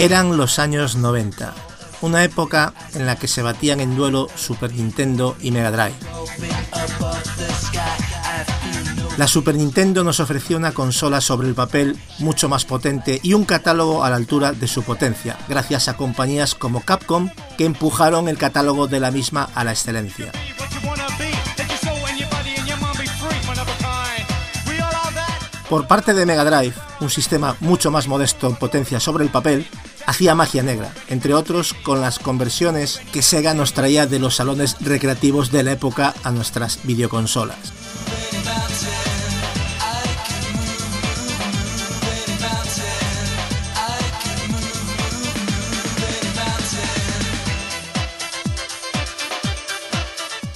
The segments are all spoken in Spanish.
Eran los años 90, una época en la que se batían en duelo Super Nintendo y Mega Drive. La Super Nintendo nos ofrecía una consola sobre el papel mucho más potente y un catálogo a la altura de su potencia, gracias a compañías como Capcom que empujaron el catálogo de la misma a la excelencia. Por parte de Mega Drive, un sistema mucho más modesto en potencia sobre el papel, hacía magia negra, entre otros con las conversiones que Sega nos traía de los salones recreativos de la época a nuestras videoconsolas.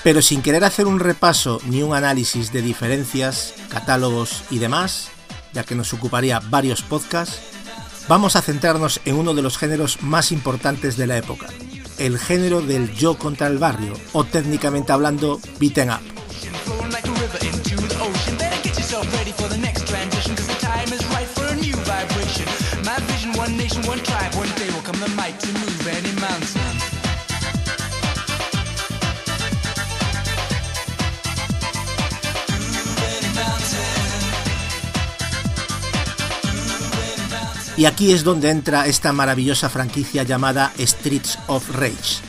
Pero sin querer hacer un repaso ni un análisis de diferencias, catálogos y demás, ya que nos ocuparía varios podcasts, vamos a centrarnos en uno de los géneros más importantes de la época, el género del yo contra el barrio, o técnicamente hablando, beaten up. Y aquí es donde entra esta maravillosa franquicia llamada Streets of Rage.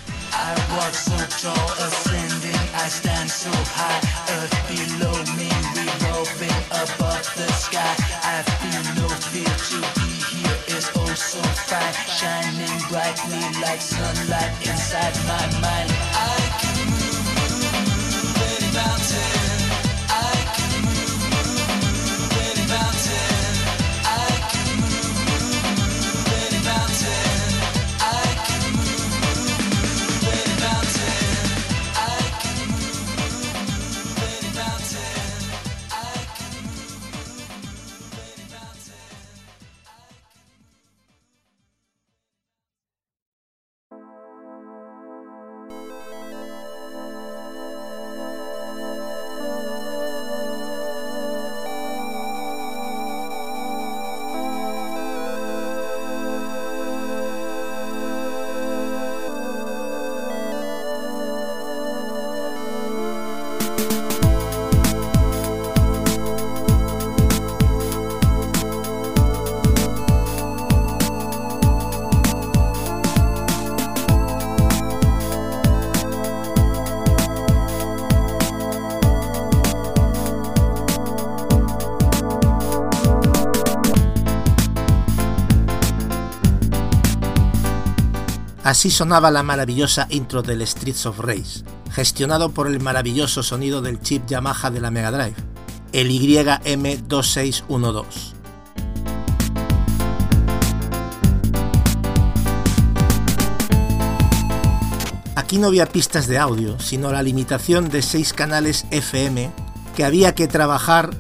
Así sonaba la maravillosa intro del Streets of Rage, gestionado por el maravilloso sonido del chip Yamaha de la Mega Drive, el YM2612. Aquí no había pistas de audio, sino la limitación de seis canales FM que había que trabajar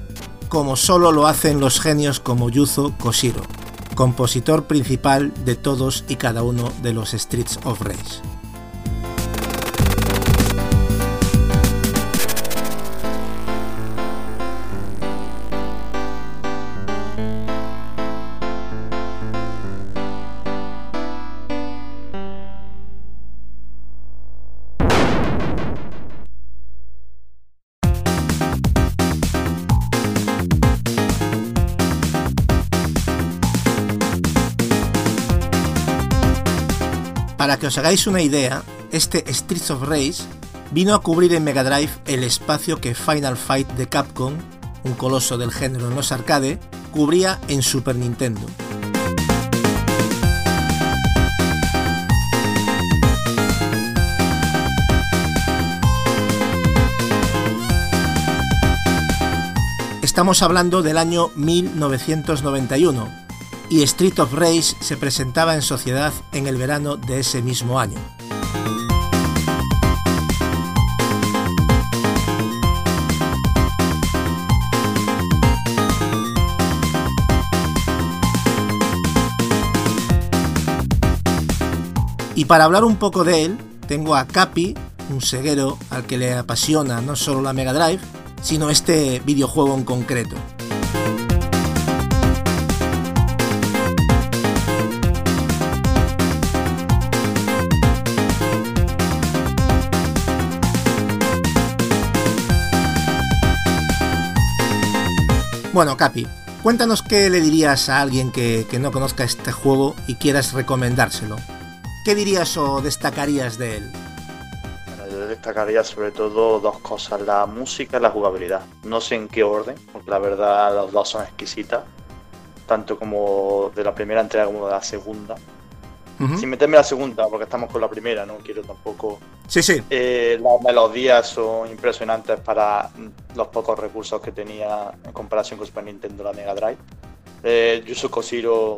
como solo lo hacen los genios como Yuzo Koshiro compositor principal de todos y cada uno de los Streets of Rage. Para que os hagáis una idea, este Streets of Rage vino a cubrir en Mega Drive el espacio que Final Fight de Capcom, un coloso del género en los arcade, cubría en Super Nintendo. Estamos hablando del año 1991 y Street of Rage se presentaba en sociedad en el verano de ese mismo año. Y para hablar un poco de él, tengo a Capi, un ceguero al que le apasiona no solo la Mega Drive, sino este videojuego en concreto. Bueno, Capi, cuéntanos qué le dirías a alguien que, que, no conozca este juego y quieras recomendárselo. ¿Qué dirías o destacarías de él? destacaría sobre todo dos cosas, la música y la jugabilidad. No sé en qué orden, porque la verdad las dos son exquisitas, tanto como de la primera entrega como de la segunda. Sin meterme la segunda, porque estamos con la primera, no quiero tampoco. Sí, sí. Eh, las melodías son impresionantes para los pocos recursos que tenía en comparación con Super Nintendo la Mega Drive. Eh, Yusuke Koshiro,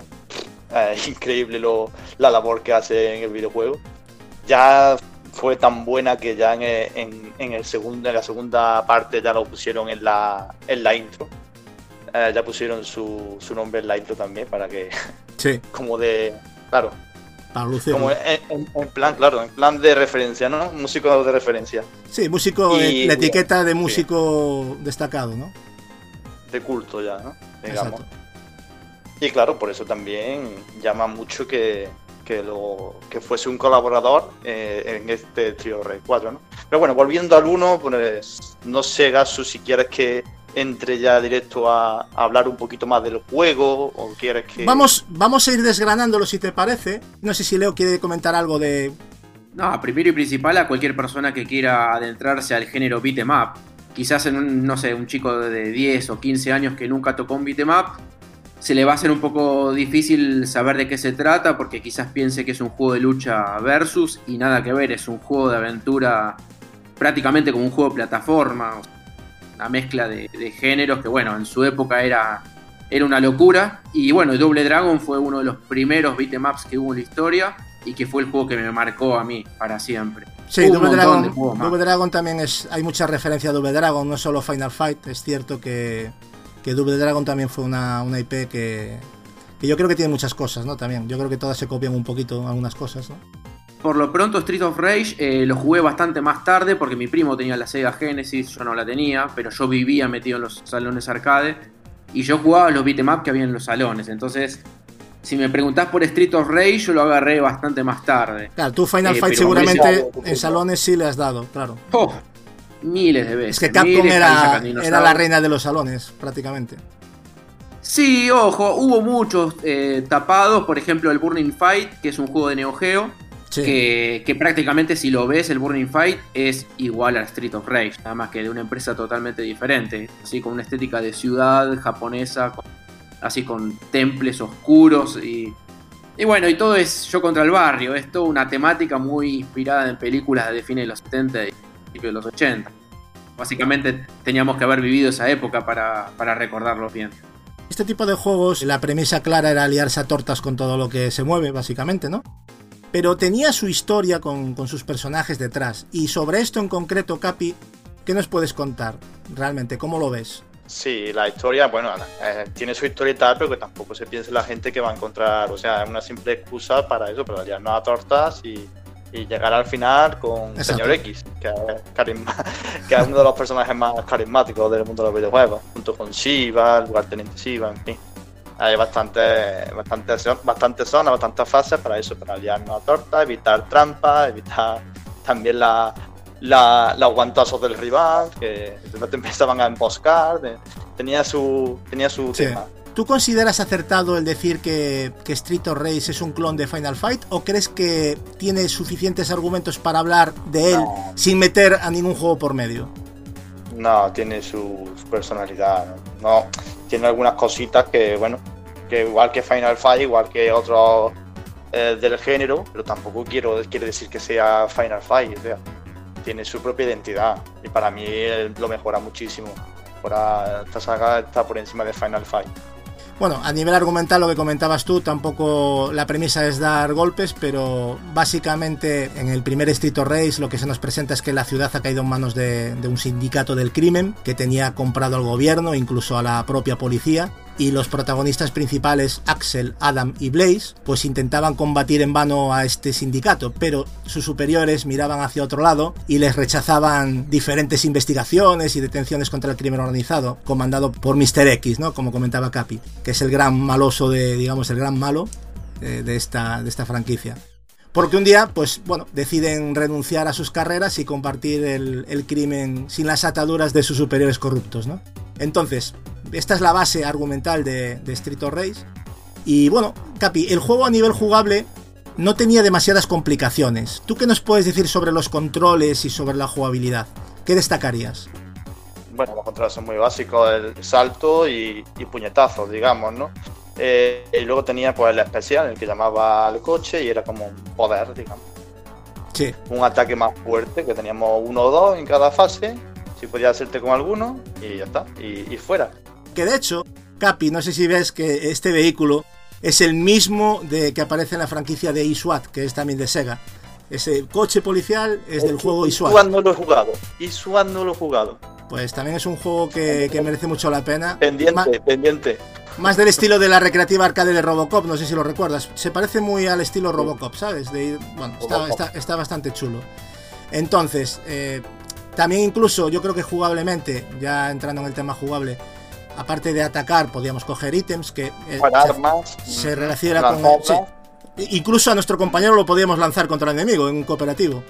es increíble lo, la labor que hace en el videojuego. Ya fue tan buena que ya en, el segundo, en la segunda parte ya lo pusieron en la, en la intro. Eh, ya pusieron su, su, nombre en la intro también para que. Sí. Como de. Claro. Para Como en, plan, claro, en plan de referencia, ¿no? Músico de referencia. Sí, músico, la etiqueta de músico destacado, ¿no? De culto ya, ¿no? Digamos. Y claro, por eso también llama mucho que, que, lo, que fuese un colaborador eh, en este trío Rey 4, ¿no? Pero bueno, volviendo al 1, pues no sé, Gasu, si quieres que entre ya directo a, hablar un poquito más del juego o quieres que... Vamos, vamos a ir desgranándolo si te parece. No sé si Leo quiere comentar algo de... No, primero y principal a cualquier persona que quiera adentrarse al género beat'em up. Quizás en un, no sé, un chico de 10 o 15 años que nunca tocó un beat'em up, se le va a hacer un poco difícil saber de qué se trata porque quizás piense que es un juego de lucha versus y nada que ver, es un juego de aventura prácticamente como un juego de plataforma, una mezcla de, géneros que bueno, en su época era, era una locura y bueno, Double Dragon fue uno de los primeros beatemaps que hubo en la historia y que fue el juego que me marcó a mí para siempre. Sí, Double Dragon, Double Dragon también es, hay mucha referencia a Double Dragon, no solo Final Fight, es cierto que que Double Dragon también fue una, IP que, que, yo creo que tiene muchas cosas, ¿no? También, yo creo que todas se copian un poquito algunas cosas, ¿no? Por lo pronto Street of Rage eh, lo jugué bastante más tarde porque mi primo tenía la Sega Genesis, yo no la tenía, pero yo vivía metido en los salones arcade y yo jugaba los beat'em que había en los salones, entonces si me preguntás por Street of Rage, yo lo agarré bastante más tarde. Claro, tú Final eh, Fight seguramente en salones sí le has dado, claro. Oh, miles de veces. Es que Capcom era, la reina de los salones, prácticamente. Sí, ojo, hubo muchos eh, tapados, por ejemplo el Burning Fight, que es un juego de Neo Geo, que, prácticamente si lo ves el Burning Fight es igual a Street of Rage, nada más que de una empresa totalmente diferente, así con una estética de ciudad japonesa, así con temples oscuros y, y bueno, y todo es yo contra el barrio, es toda una temática muy inspirada en películas de fines de los 70 y de los 80. Básicamente teníamos que haber vivido esa época para, para recordarlo bien. Este tipo de juegos, la premisa clara era aliarse a tortas con todo lo que se mueve, básicamente, ¿no? Pero tenía su historia con, sus personajes detrás. Y sobre esto en concreto, Capi, ¿qué nos puedes contar? Realmente, ¿cómo lo ves? Sí, la historia, bueno, eh, tiene su historia y tal, pero que tampoco se piense la gente que va a encontrar, o sea, es una simple excusa para eso, para aliarnos a tortas y, y llegar al final con Señor X, que es, que es uno de los personajes más carismáticos del mundo de los videojuegos, junto con Shiva, el lugarteniente Shiva, en fin. Hay bastante, bastante, bastante zonas, bastantes fases para eso, para liarnos a torta, evitar trampas, evitar también la, la, los guantazos del rival, que de repente empezaban a emboscar, tenía su, tenía su tema. ¿Tú consideras acertado el decir que, que Street of Rage es un clon de Final Fight o crees que tiene suficientes argumentos para hablar de él sin meter a ningún juego por medio? No, tiene su, personalidad. ¿no? Tiene algunas cositas que, bueno, que igual que Final Fight, igual que otros eh, del género, pero tampoco quiero quiere decir que sea Final Fight. O sea, tiene su propia identidad y para mí lo mejora muchísimo. Ahora esta saga está por encima de Final Fight. Bueno, a nivel argumental lo que comentabas tú, tampoco la premisa es dar golpes, pero básicamente en el primer Street of Race lo que se nos presenta es que la ciudad ha caído en manos de, de un sindicato del crimen que tenía comprado al gobierno, incluso a la propia policía, y los protagonistas principales, Axel, Adam y Blaze, pues intentaban combatir en vano a este sindicato, pero sus superiores miraban hacia otro lado y les rechazaban diferentes investigaciones y detenciones contra el crimen organizado, comandado por Mr. X, ¿no? Como comentaba Capi, que es el gran maloso de, digamos, el gran malo eh, de, esta, de esta franquicia. Porque un día, pues bueno, deciden renunciar a sus carreras y compartir el, el crimen sin las ataduras de sus superiores corruptos, ¿no? Entonces, esta es la base argumental de, Street of Rage. Y bueno, Capi, el juego a nivel jugable no tenía demasiadas complicaciones. ¿Tú qué nos puedes decir sobre los controles y sobre la jugabilidad? ¿Qué destacarías? Bueno, los controles son muy básicos, el salto y, puñetazos, digamos, ¿no? Eh, y luego tenía pues el especial, el que llamaba al coche y era como un poder, digamos. Sí. Un ataque más fuerte, que teníamos uno o dos en cada fase, si podías hacerte con alguno y ya está, y fuera. Que de hecho, Capi, no sé si ves que este vehículo es el mismo de que aparece en la franquicia de eSWAT, que es también de Sega. Ese coche policial es del juego eSWAT. eSWAT no lo he jugado. eSWAT no lo he jugado. Pues también es un juego que, merece mucho la pena. Pendiente, pendiente. Más del estilo de la recreativa arcade de Robocop, no sé si lo recuerdas. Se parece muy al estilo Robocop, ¿sabes? De, bueno, está, bastante chulo. Entonces, eh, también incluso yo creo que jugablemente, ya entrando en el tema jugable, aparte de atacar, podíamos coger ítems que eh, se, armas, se relaciona con. Incluso a nuestro compañero lo podíamos lanzar contra el enemigo en un cooperativo.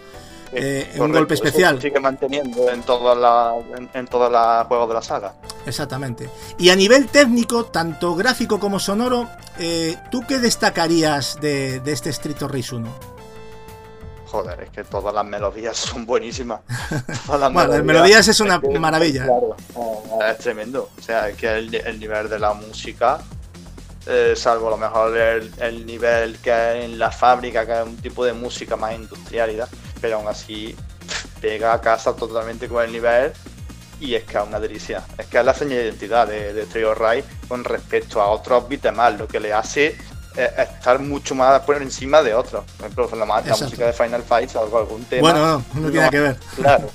Eh, en un golpe especial. Sigue manteniendo en todos los en, juegos de la saga. Exactamente. Y a nivel técnico, tanto gráfico como sonoro, eh, ¿tú qué destacarías de, de este Street of Race 1? joder, es que todas las melodías son buenísimas. las bueno, melodías, melodías es una maravilla. es tremendo. O sea, es que el, nivel de la música, eh, salvo a lo mejor el, nivel que hay en la fábrica, que es un tipo de música más industrial, pero aún así pega a casa totalmente con el nivel y es que es una delicia. Es que es la señal de identidad de, de Trio Ray con respecto a otros beat'em lo que le hace estar mucho más por encima de otros. Por ejemplo, la, la música de Final Fight o algún tema. Bueno, no, no tiene nada que ver. Claro,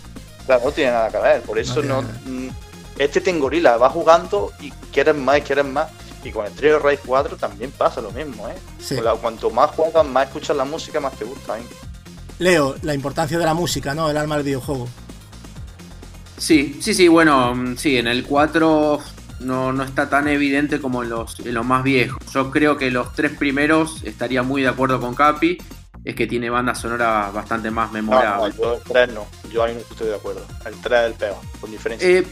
claro, no tiene nada que ver. Por eso no. Mm, este Tengorila va jugando y quieres más y quieres más. Y con el Trio Ray 4 también pasa lo mismo, ¿eh? cuanto más juegas, más escuchas la música, más te gusta. ¿eh? Leo, la importancia de la música, ¿no? El alma del videojuego. Sí, sí, sí, bueno, mm, sí, en el 4 no, no está tan evidente como en los, los más viejos. Yo creo que los tres primeros estaría muy de acuerdo con Capi, es que tiene banda sonora bastante más memorable. yo el 3 no, yo ahí no estoy de acuerdo. El 3 es el peor, con diferencia. Eh,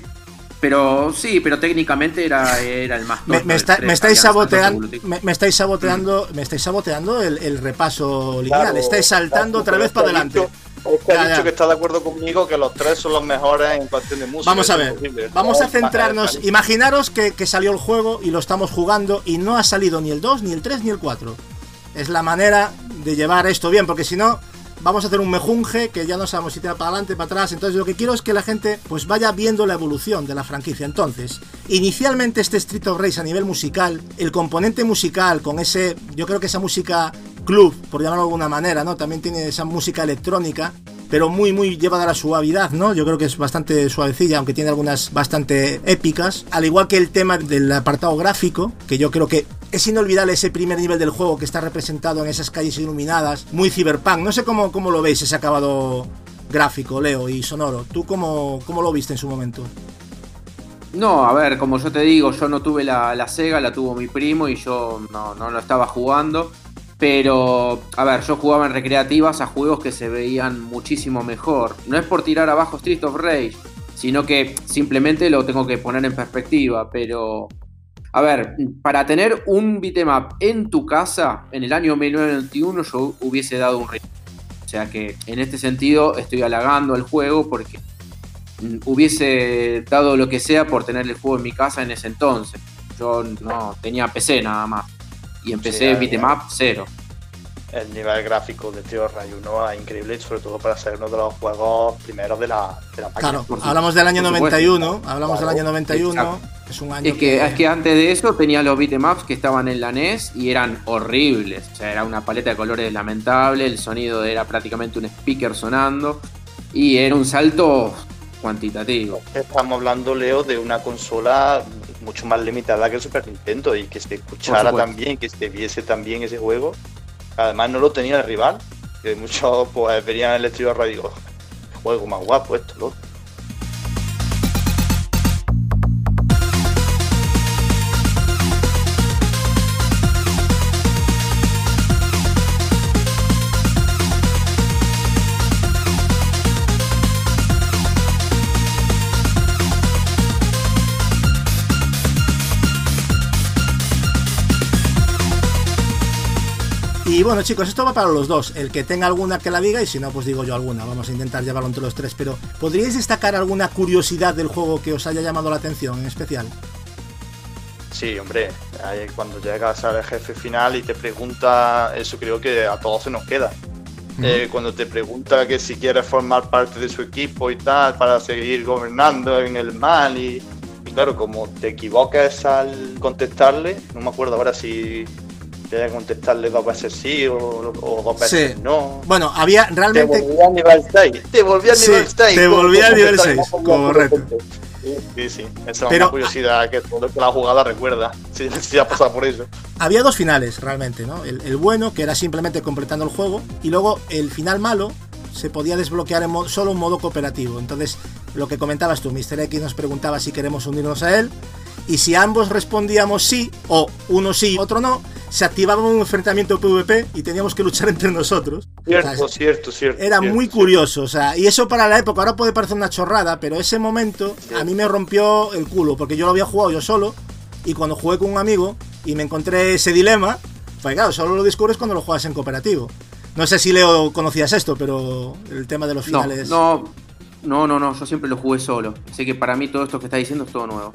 pero sí, pero técnicamente era, era el más me, me, estáis saboteando, me, estáis saboteando, me estáis saboteando el, repaso lineal. estáis saltando otra vez para adelante. Usted ha dicho que está de acuerdo conmigo que los tres son los mejores en cuestión de música. Vamos a ver, vamos a centrarnos. Imaginaros que, salió el juego y lo estamos jugando y no ha salido ni el 2, ni el 3, ni el 4. Es la manera de llevar esto bien, porque si no, vamos a hacer un mejunje que ya no sabemos si tira para adelante, para atrás. Entonces, lo que quiero es que la gente pues vaya viendo la evolución de la franquicia. Entonces, inicialmente este Street of Race a nivel musical, el componente musical con ese, yo creo que esa música club, por llamarlo de alguna manera, ¿no? También tiene esa música electrónica, pero muy, muy llevada a la suavidad, ¿no? Yo creo que es bastante suavecilla, aunque tiene algunas bastante épicas. Al igual que el tema del apartado gráfico, que yo creo que es inolvidable ese primer nivel del juego que está representado en esas calles iluminadas, muy cyberpunk. No sé cómo, cómo lo veis ese acabado gráfico, Leo, y sonoro. ¿Tú cómo, cómo lo viste en su momento? No, a ver, como yo te digo, yo no tuve la, la Sega, la tuvo mi primo y yo no, no lo estaba jugando. Pero, a ver, yo jugaba en recreativas a juegos que se veían muchísimo mejor. No es por tirar abajo Street of Rage, sino que simplemente lo tengo que poner en perspectiva. Pero A ver, para tener un beatmap en tu casa, en el año 1991 yo hubiese dado un O sea que en este sentido estoy halagando al juego porque hubiese dado lo que sea por tener el juego en mi casa en ese entonces. Yo no tenía PC nada más. Y empecé sí, beatmap cero el nivel gráfico de Tierra y 1 es increíble, sobre todo para ser uno de los juegos primeros de la, de la Claro, hablamos del año 91, hablamos del año 91, es un año es que, Es que antes de eso tenía los beatemaps que estaban en la NES y eran horribles, o sea, era una paleta de colores lamentable, el sonido era prácticamente un speaker sonando y era un salto cuantitativo. Estamos hablando, Leo, de una consola mucho más limitada que el Super Nintendo y que se escuchara también, que se viese también ese juego Además no lo tenía el rival, que muchos pues verían el estilo radio y digo, juego más guapo esto, lo. Y bueno, chicos, esto va para los dos. El que tenga alguna que la diga y si no, pues digo yo alguna. Vamos a intentar llevarlo entre los tres. Pero, ¿podríais destacar alguna curiosidad del juego que os haya llamado la atención en especial? Sí, hombre, cuando llegas al jefe final y te pregunta, eso creo que a todos se nos queda. Eh, cuando te pregunta que si quieres formar parte de su equipo y tal, para seguir gobernando en el mal y, y claro, como te equivocas al contestarle, no me acuerdo ahora si Que contestarle dos veces sí o, o dos veces sí. no. Bueno, había realmente. Te volvía al nivel 6. Te volvía al nivel 6. Te volvía al nivel 6, correcto. Sí, sí, esa es una curiosidad que todo el que la jugada recuerda. Sí, sí, ha pasado por eso. Había dos finales realmente, ¿no? El, el, bueno, que era simplemente completando el juego, y luego el final malo se podía desbloquear en modo, solo en modo cooperativo. Entonces, lo que comentabas tú, Mr. X nos preguntaba si queremos unirnos a él, y si ambos respondíamos sí, o uno sí, otro no, se activaba un enfrentamiento PvP y teníamos que luchar entre nosotros. Cierto, cierto, cierto. Era muy curioso, o sea, y eso para la época, ahora puede parecer una chorrada, pero ese momento a mí me rompió el culo, porque yo lo había jugado yo solo, y cuando jugué con un amigo y me encontré ese dilema, pues claro, solo lo descubres cuando lo juegas en cooperativo. No sé si Leo conocías esto, pero el tema de los finales. No, no, no, no, yo siempre lo jugué solo. Así que para mí todo esto que está diciendo es todo nuevo.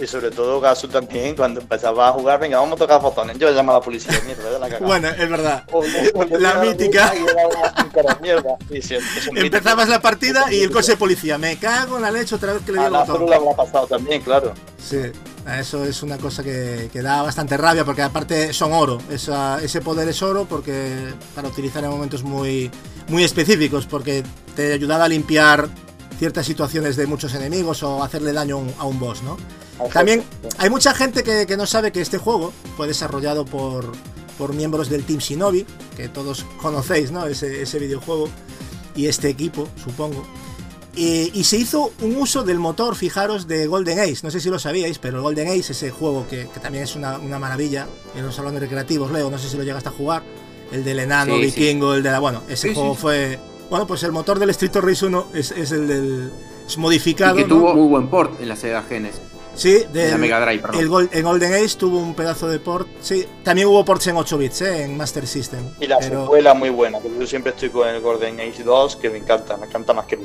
Y sobre todo Gasu también, cuando empezaba a jugar, venga, vamos a tocar botones. Yo llamo a la policía, mierda, la Bueno, es verdad. la mítica. Empezabas la partida y el coche de policía. Me cago en la leche otra vez que le dio el botón. la habrá pasado también, claro. Sí, eso es una cosa que, que da bastante rabia porque aparte son oro. Esa, ese poder es oro porque para utilizar en momentos muy, muy específicos porque te ayudaba a limpiar ciertas situaciones de muchos enemigos o hacerle daño a un boss, ¿no? También hay mucha gente que, no sabe que este juego fue desarrollado por, por miembros del Team Shinobi, que todos conocéis, ¿no? Ese, ese videojuego y este equipo, supongo. Y, se hizo un uso del motor, fijaros, de Golden Ace. No sé si lo sabíais, pero el Golden Ace, ese juego que, también es una, maravilla en los salones recreativos, Leo, no sé si lo llegaste a jugar. El del enano vikingo, el de la. Bueno, ese juego fue. Bueno, pues el motor del Street Race 1 es, es el del. Es modificado. Y que tuvo muy buen port en la Sega Genesis. Sí, de la Mega Drive, El en Golden Age tuvo un pedazo de port. Sí, también hubo ports en 8 bits, ¿eh? en Master System. Y la secuela muy buena, yo siempre estoy con el Golden Age 2, que me encanta, me encanta más que el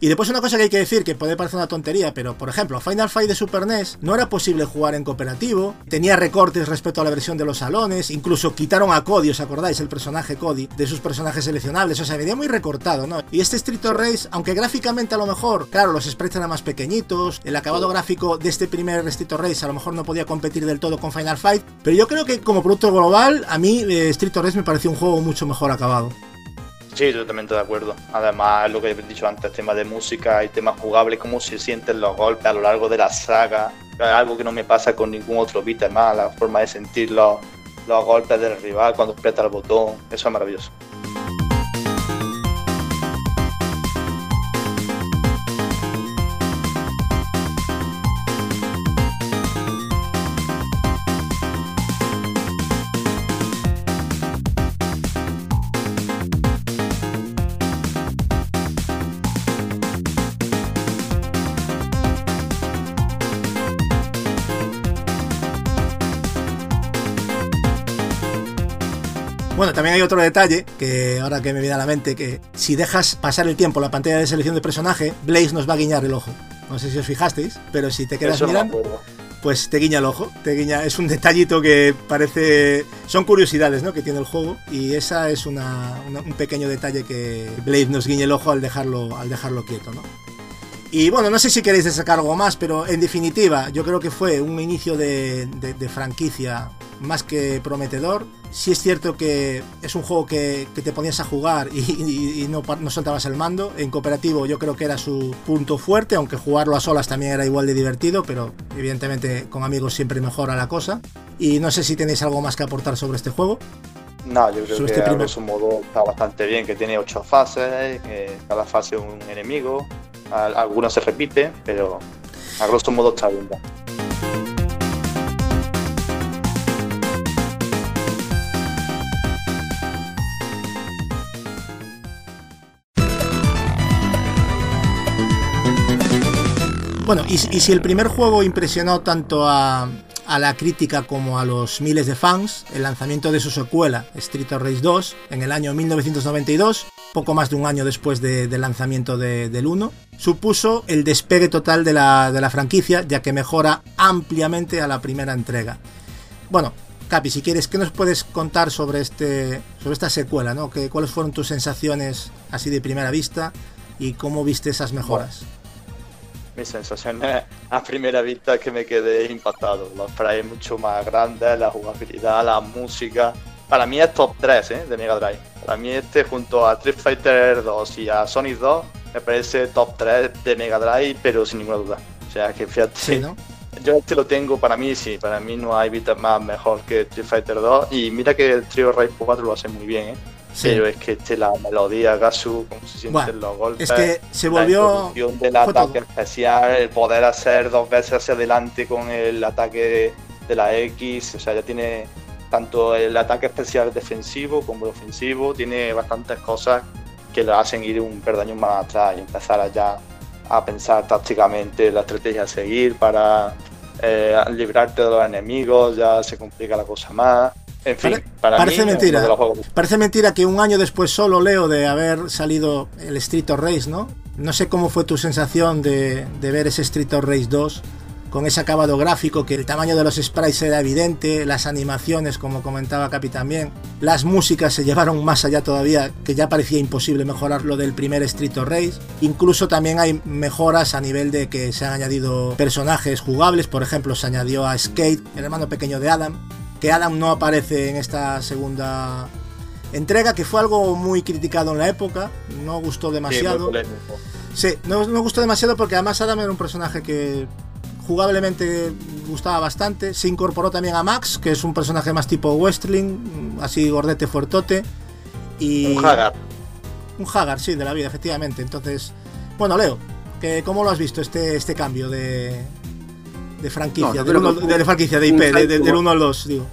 Y después una cosa que hay que decir, que puede parecer una tontería, pero por ejemplo, Final Fight de Super NES no era posible jugar en cooperativo, tenía recortes respecto a la versión de los salones, incluso quitaron a Cody, ¿os acordáis? El personaje Cody, de sus personajes seleccionables, o sea, venía muy recortado, ¿no? Y este Street of Race, aunque gráficamente a lo mejor, claro, los sprites eran más pequeñitos, el acabado gráfico de este primer Street of Race a lo mejor no podía competir del todo con Final Fight, pero yo creo que como producto global, a mí eh, Street of Race me pareció un juego mucho mejor acabado. Sí, totalmente de acuerdo. Además, lo que he dicho antes, tema de música y temas jugables, cómo se sienten los golpes a lo largo de la saga. Algo que no me pasa con ningún otro beat, más la forma de sentir los, los golpes del rival cuando aprieta el botón. Eso es maravilloso. También hay otro detalle que ahora que me viene a la mente, que si dejas pasar el tiempo la pantalla de selección de personaje, Blaze nos va a guiñar el ojo. No sé si os fijasteis, pero si te quedas Eso mirando, pues te guiña el ojo, te guiña, es un detallito que parece, son curiosidades, ¿no? Que tiene el juego y esa es una, una- un pequeño detalle que Blade nos guiñe el ojo al dejarlo, al dejarlo quieto, ¿no? Y bueno, no sé si queréis destacar algo más, pero en definitiva, yo creo que fue un inicio de, de- de franquicia más que prometedor. Sí es cierto que es un juego que, que te ponías a jugar y, y- y no, no soltabas el mando. En cooperativo yo creo que era su punto fuerte, aunque jugarlo a solas también era igual de divertido, pero evidentemente con amigos siempre mejora la cosa. Y no sé si tenéis algo más que aportar sobre este juego. No, yo creo Sobre que este grosso modo está bastante bien, que tiene ocho fases, cada fase un enemigo, al- algunos se repiten, pero a grosso modo está bien. Bueno, y, si el primer juego impresionó tanto a, la crítica como a los miles de fans, el lanzamiento de su secuela, Street of Rage 2, en el año 1992, poco más de un año después de- del lanzamiento de- del 1, supuso el despegue total de la, de la franquicia, ya que mejora ampliamente a la primera entrega. Bueno, Capi, si quieres, ¿qué nos puedes contar sobre, este, sobre esta secuela? ¿no? ¿Qué, ¿Cuáles fueron tus sensaciones así de primera vista y cómo viste esas mejoras? Mis sensaciones a primera vista es que me quedé impactado. Los sprites mucho más grandes, la jugabilidad, la música. Para mí es top 3 ¿eh? de Mega Drive. Para mí este junto a Street Fighter 2 y a Sonic 2 me parece top 3 de Mega Drive, pero sin ninguna duda. O sea que fíjate, Sí, ¿no? yo este lo tengo para mí, sí, para mí no hay beat'em más mejor que Street Fighter 2 y mira que el Trio Raid 4 lo hace muy bien, ¿eh? Sí. pero es que este, la melodía, Gasu, cómo se sienten Bueno, los golpes, Es que se volvió. del ataque especial, el poder hacer dos veces hacia adelante con el ataque de la X, o sea, ya tiene tanto el ataque especial defensivo como el ofensivo, tiene bastantes cosas que lo hacen ir un perdaño más atrás y empezar a ya a pensar tácticamente la estrategia a seguir para eh, librarte de los enemigos, ya se complica la cosa más. En fin, Pare- para parece mí, mentira. los juegos Parece mentira que un año después solo leo de haber salido el Street of Race, ¿no? No sé cómo fue tu sensación de, de ver ese Street of Race 2 con ese acabado gráfico, que el tamaño de los sprites era evidente, las animaciones, como comentaba Capi también, las músicas se llevaron más allá todavía, que ya parecía imposible mejorar lo del primer Street of Race. Incluso también hay mejoras a nivel de que se han añadido personajes jugables, por ejemplo, se añadió a Skate, el hermano pequeño de Adam, que Adam no aparece en esta segunda entrega, que fue algo muy criticado en la época, no gustó demasiado. Sí, no, no gustó demasiado porque además Adam era un personaje que jugablemente gustaba bastante. Se incorporó también a Max, que es un personaje más tipo Westling, así gordete fuertote. Y Un Hagar. un Hagar, sí, de la vida, efectivamente. Entonces, bueno, Leo, ¿cómo lo has visto este, este cambio de, de franquicia? No, del uno- de franquicia, de IP, de- del 1 al 2, digo.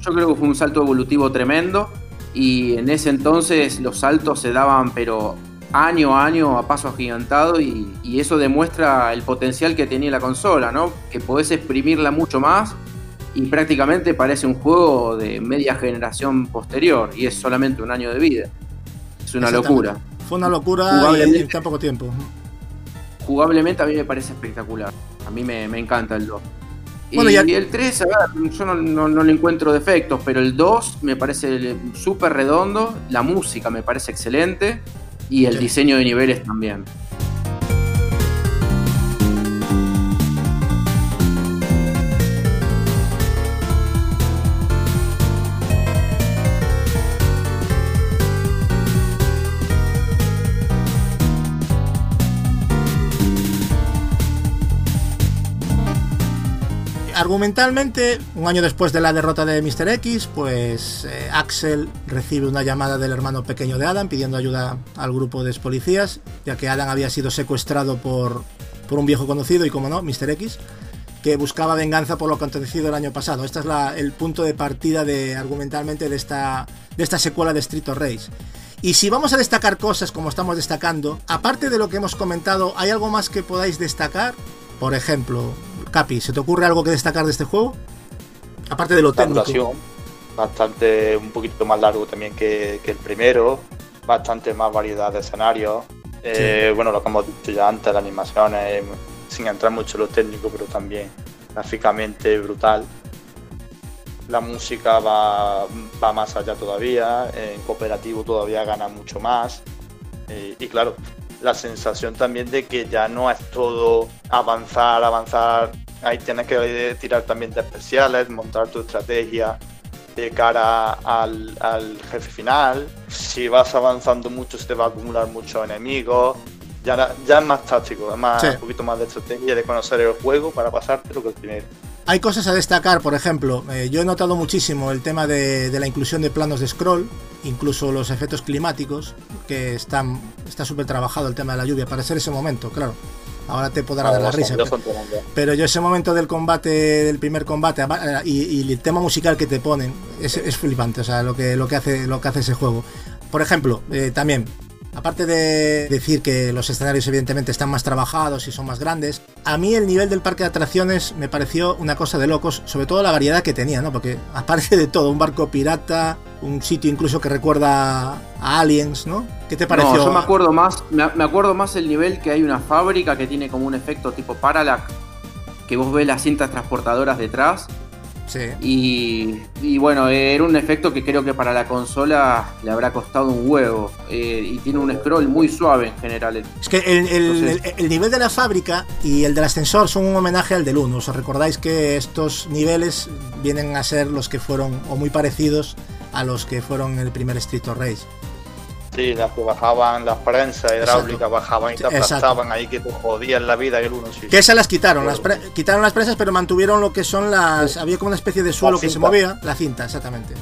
Yo creo que fue un salto evolutivo tremendo y en ese entonces los saltos se daban pero año a año a paso agigantado y, y eso demuestra el potencial que tenía la consola, ¿no? Que podés exprimirla mucho más y prácticamente parece un juego de media generación posterior y es solamente un año de vida. Es una locura. Fue una locura y en tan poco tiempo. Jugablemente a mí me parece espectacular. A mí me, encanta el 2. y, el 3, a ver, yo no, no, le encuentro defectos, pero el 2 me parece súper redondo, la música me parece excelente y el diseño de niveles también. Argumentalmente, un año después de la derrota de Mr. X, pues eh, Axel recibe una llamada del hermano pequeño de Adam pidiendo ayuda al grupo de policías, ya que Adam había sido secuestrado por, por un viejo conocido y, como no, Mr. X, que buscaba venganza por lo que acontecido el año pasado. Este es el punto de partida de argumentalmente de esta, de esta secuela de Street of. Y si vamos a destacar cosas como estamos destacando, aparte de lo que hemos comentado, ¿hay algo más que podáis destacar? Por ejemplo, Capi, ¿se te ocurre algo que destacar de este juego? Aparte de lo técnico. bastante, un poquito más largo también que, el primero, bastante más variedad de escenarios. Eh, bueno, lo que hemos dicho ya antes, la animación es, sin entrar mucho en lo técnico, pero también gráficamente brutal. La música va, va más allá todavía, en cooperativo todavía gana mucho más. Eh, y claro, la sensación también de que ya no es todo avanzar, avanzar ahí tienes que tirar también de especiales, montar tu estrategia de cara al, jefe final. Si vas avanzando mucho, se te va a acumular muchos enemigos. Ya, ya es más táctico, es más, un poquito más de estrategia, de conocer el juego para pasarte lo que el primero. Hay cosas a destacar, por ejemplo, eh, yo he notado muchísimo el tema de, la inclusión de planos de scroll, incluso los efectos climáticos, que están está súper trabajado el tema de la lluvia para ser ese momento, claro. Ahora te podrá dar la risa. Pero, yo ese momento del combate, del primer combate eh, y, el tema musical que te ponen es, flipante, o sea, lo que, lo que hace, lo que hace ese juego. Por ejemplo, eh, también Aparte de decir que los escenarios evidentemente están más trabajados y son más grandes, a mí el nivel del parque de atracciones me pareció una cosa de locos, sobre todo la variedad que tenía, ¿no? Porque aparte de todo, un barco pirata, un sitio incluso que recuerda a Aliens, ¿no? ¿Qué te pareció? No, yo me acuerdo más, me acuerdo más el nivel que hay una fábrica que tiene como un efecto tipo Parallax, que vos ves las cintas transportadoras detrás y, bueno, era un efecto que creo que para la consola le habrá costado un huevo. Eh, y tiene un scroll muy suave en general. Es que el, nivel de la fábrica y el del ascensor son un homenaje al del 1. ¿Os recordáis que estos niveles vienen a ser los que fueron, o muy parecidos a los que fueron el primer Street of Race? Sí, las que bajaban las prensas hidráulicas, bajaban y te aplastaban ahí que te jodían la vida el uno sí. Que esas las quitaron, las quitaron las prensas pero mantuvieron lo que son las... Había como una especie de suelo que se movía, la cinta, exactamente.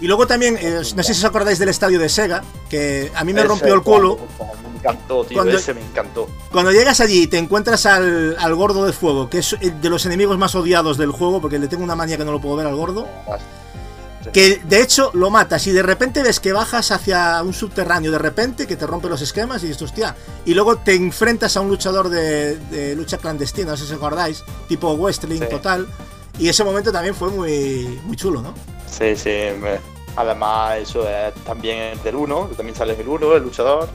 Y luego también, eh, no sé si os acordáis del estadio de Sega, que a mí me rompió el culo. Me encantó, tío, cuando, ese me encantó. Cuando llegas allí y te encuentras al, al gordo de fuego, que es de los enemigos más odiados del juego, porque le tengo una manía que no lo puedo ver al gordo. Que de hecho lo matas y de repente ves que bajas hacia un subterráneo, de repente que te rompe los esquemas y dices, hostia. Y luego te enfrentas a un luchador de, lucha clandestina, no sé si os acordáis, tipo Westling total. Y ese momento también fue muy, muy chulo, ¿no? Sí, sí. Además, eso es también del 1, también sale el 1, el luchador.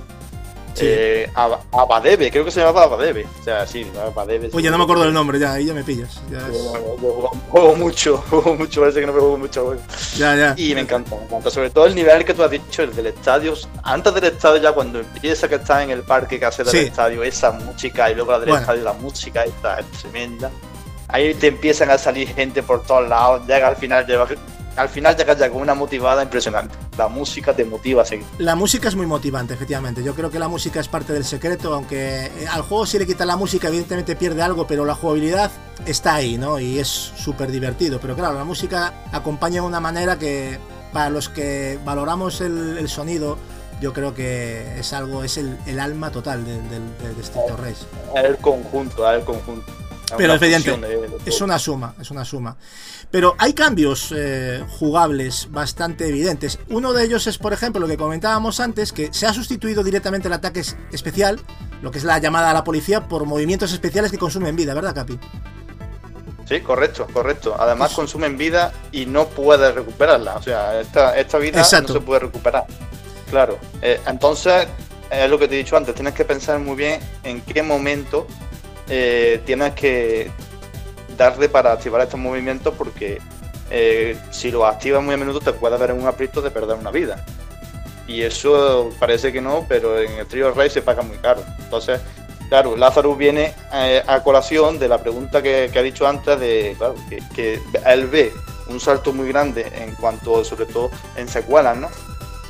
Eh, Abadebe, creo que se llamaba Abadebe. O sea, sí, Abadebe. Pues ya no me acuerdo del nombre, ya, ahí ya me pillas. Ya juego mucho, juego mucho, parece que no me juego mucho. Ya, ya. Y me encanta, me encanta. Sobre todo el nivel que tú has dicho, el del estadio. Antes del estadio, ya cuando empieza que está en el parque que hace del estadio, esa música, y luego la del estadio, la música, esta es tremenda. Ahí te empiezan a salir gente por todos lados, llega al final, lleva al final te ya con una motivada impresionante. La música te motiva a seguir. La música es muy motivante, efectivamente. Yo creo que la música es parte del secreto, aunque eh, al juego si le quita la música evidentemente pierde algo, pero la jugabilidad está ahí, ¿no? Y es súper divertido. Pero claro, la música acompaña de una manera que para los que valoramos el, sonido, yo creo que es algo, es el, alma total del de, de, Street Race. El conjunto, el conjunto. Pero evidentemente, es una suma, es una suma. Pero hay cambios eh, jugables bastante evidentes. Uno de ellos es, por ejemplo, lo que comentábamos antes, que se ha sustituido directamente el ataque especial, lo que es la llamada a la policía, por movimientos especiales que consumen vida, ¿verdad, Capi? Sí, correcto, correcto. Además pues- consumen vida y no puedes recuperarla. O sea, esta, esta vida no se puede recuperar. Claro. Eh, entonces, es lo que te he dicho antes, tienes que pensar muy bien en qué momento eh, tienes que darle para activar estos movimientos porque eh, si lo activas muy a menudo te puede haber un aprieto de perder una vida. Y eso parece que no, pero en el trío Rey se paga muy caro. Entonces, claro, Lázaro viene eh, a colación de la pregunta que, ha dicho antes de claro, que, él ve un salto muy grande en cuanto, sobre todo en secuelas, ¿no?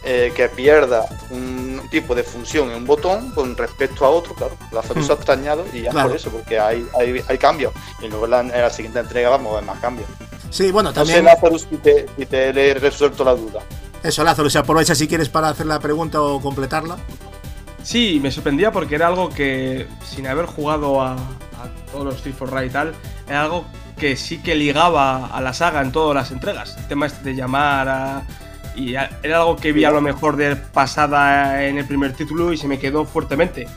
Eh, que pierda un tipo de función en un botón con respecto a otro, claro, Lázaro hmm. se ha extrañado y ya por eso, porque hay, hay, hay cambios. Y luego en la, en la siguiente entrega vamos a ver más cambios. Sí, bueno, también. No sé, Lázaro, si te, si te he resuelto la duda. Eso, Lázaro, se aprovecha si quieres para hacer la pregunta o completarla. Sí, me sorprendía porque era algo que, sin haber jugado a, todos los Street for y tal, era algo que sí que ligaba a la saga en todas las entregas. El tema este de llamar a. Y era algo que vi a lo mejor de pasada en el primer título y se me quedó fuertemente.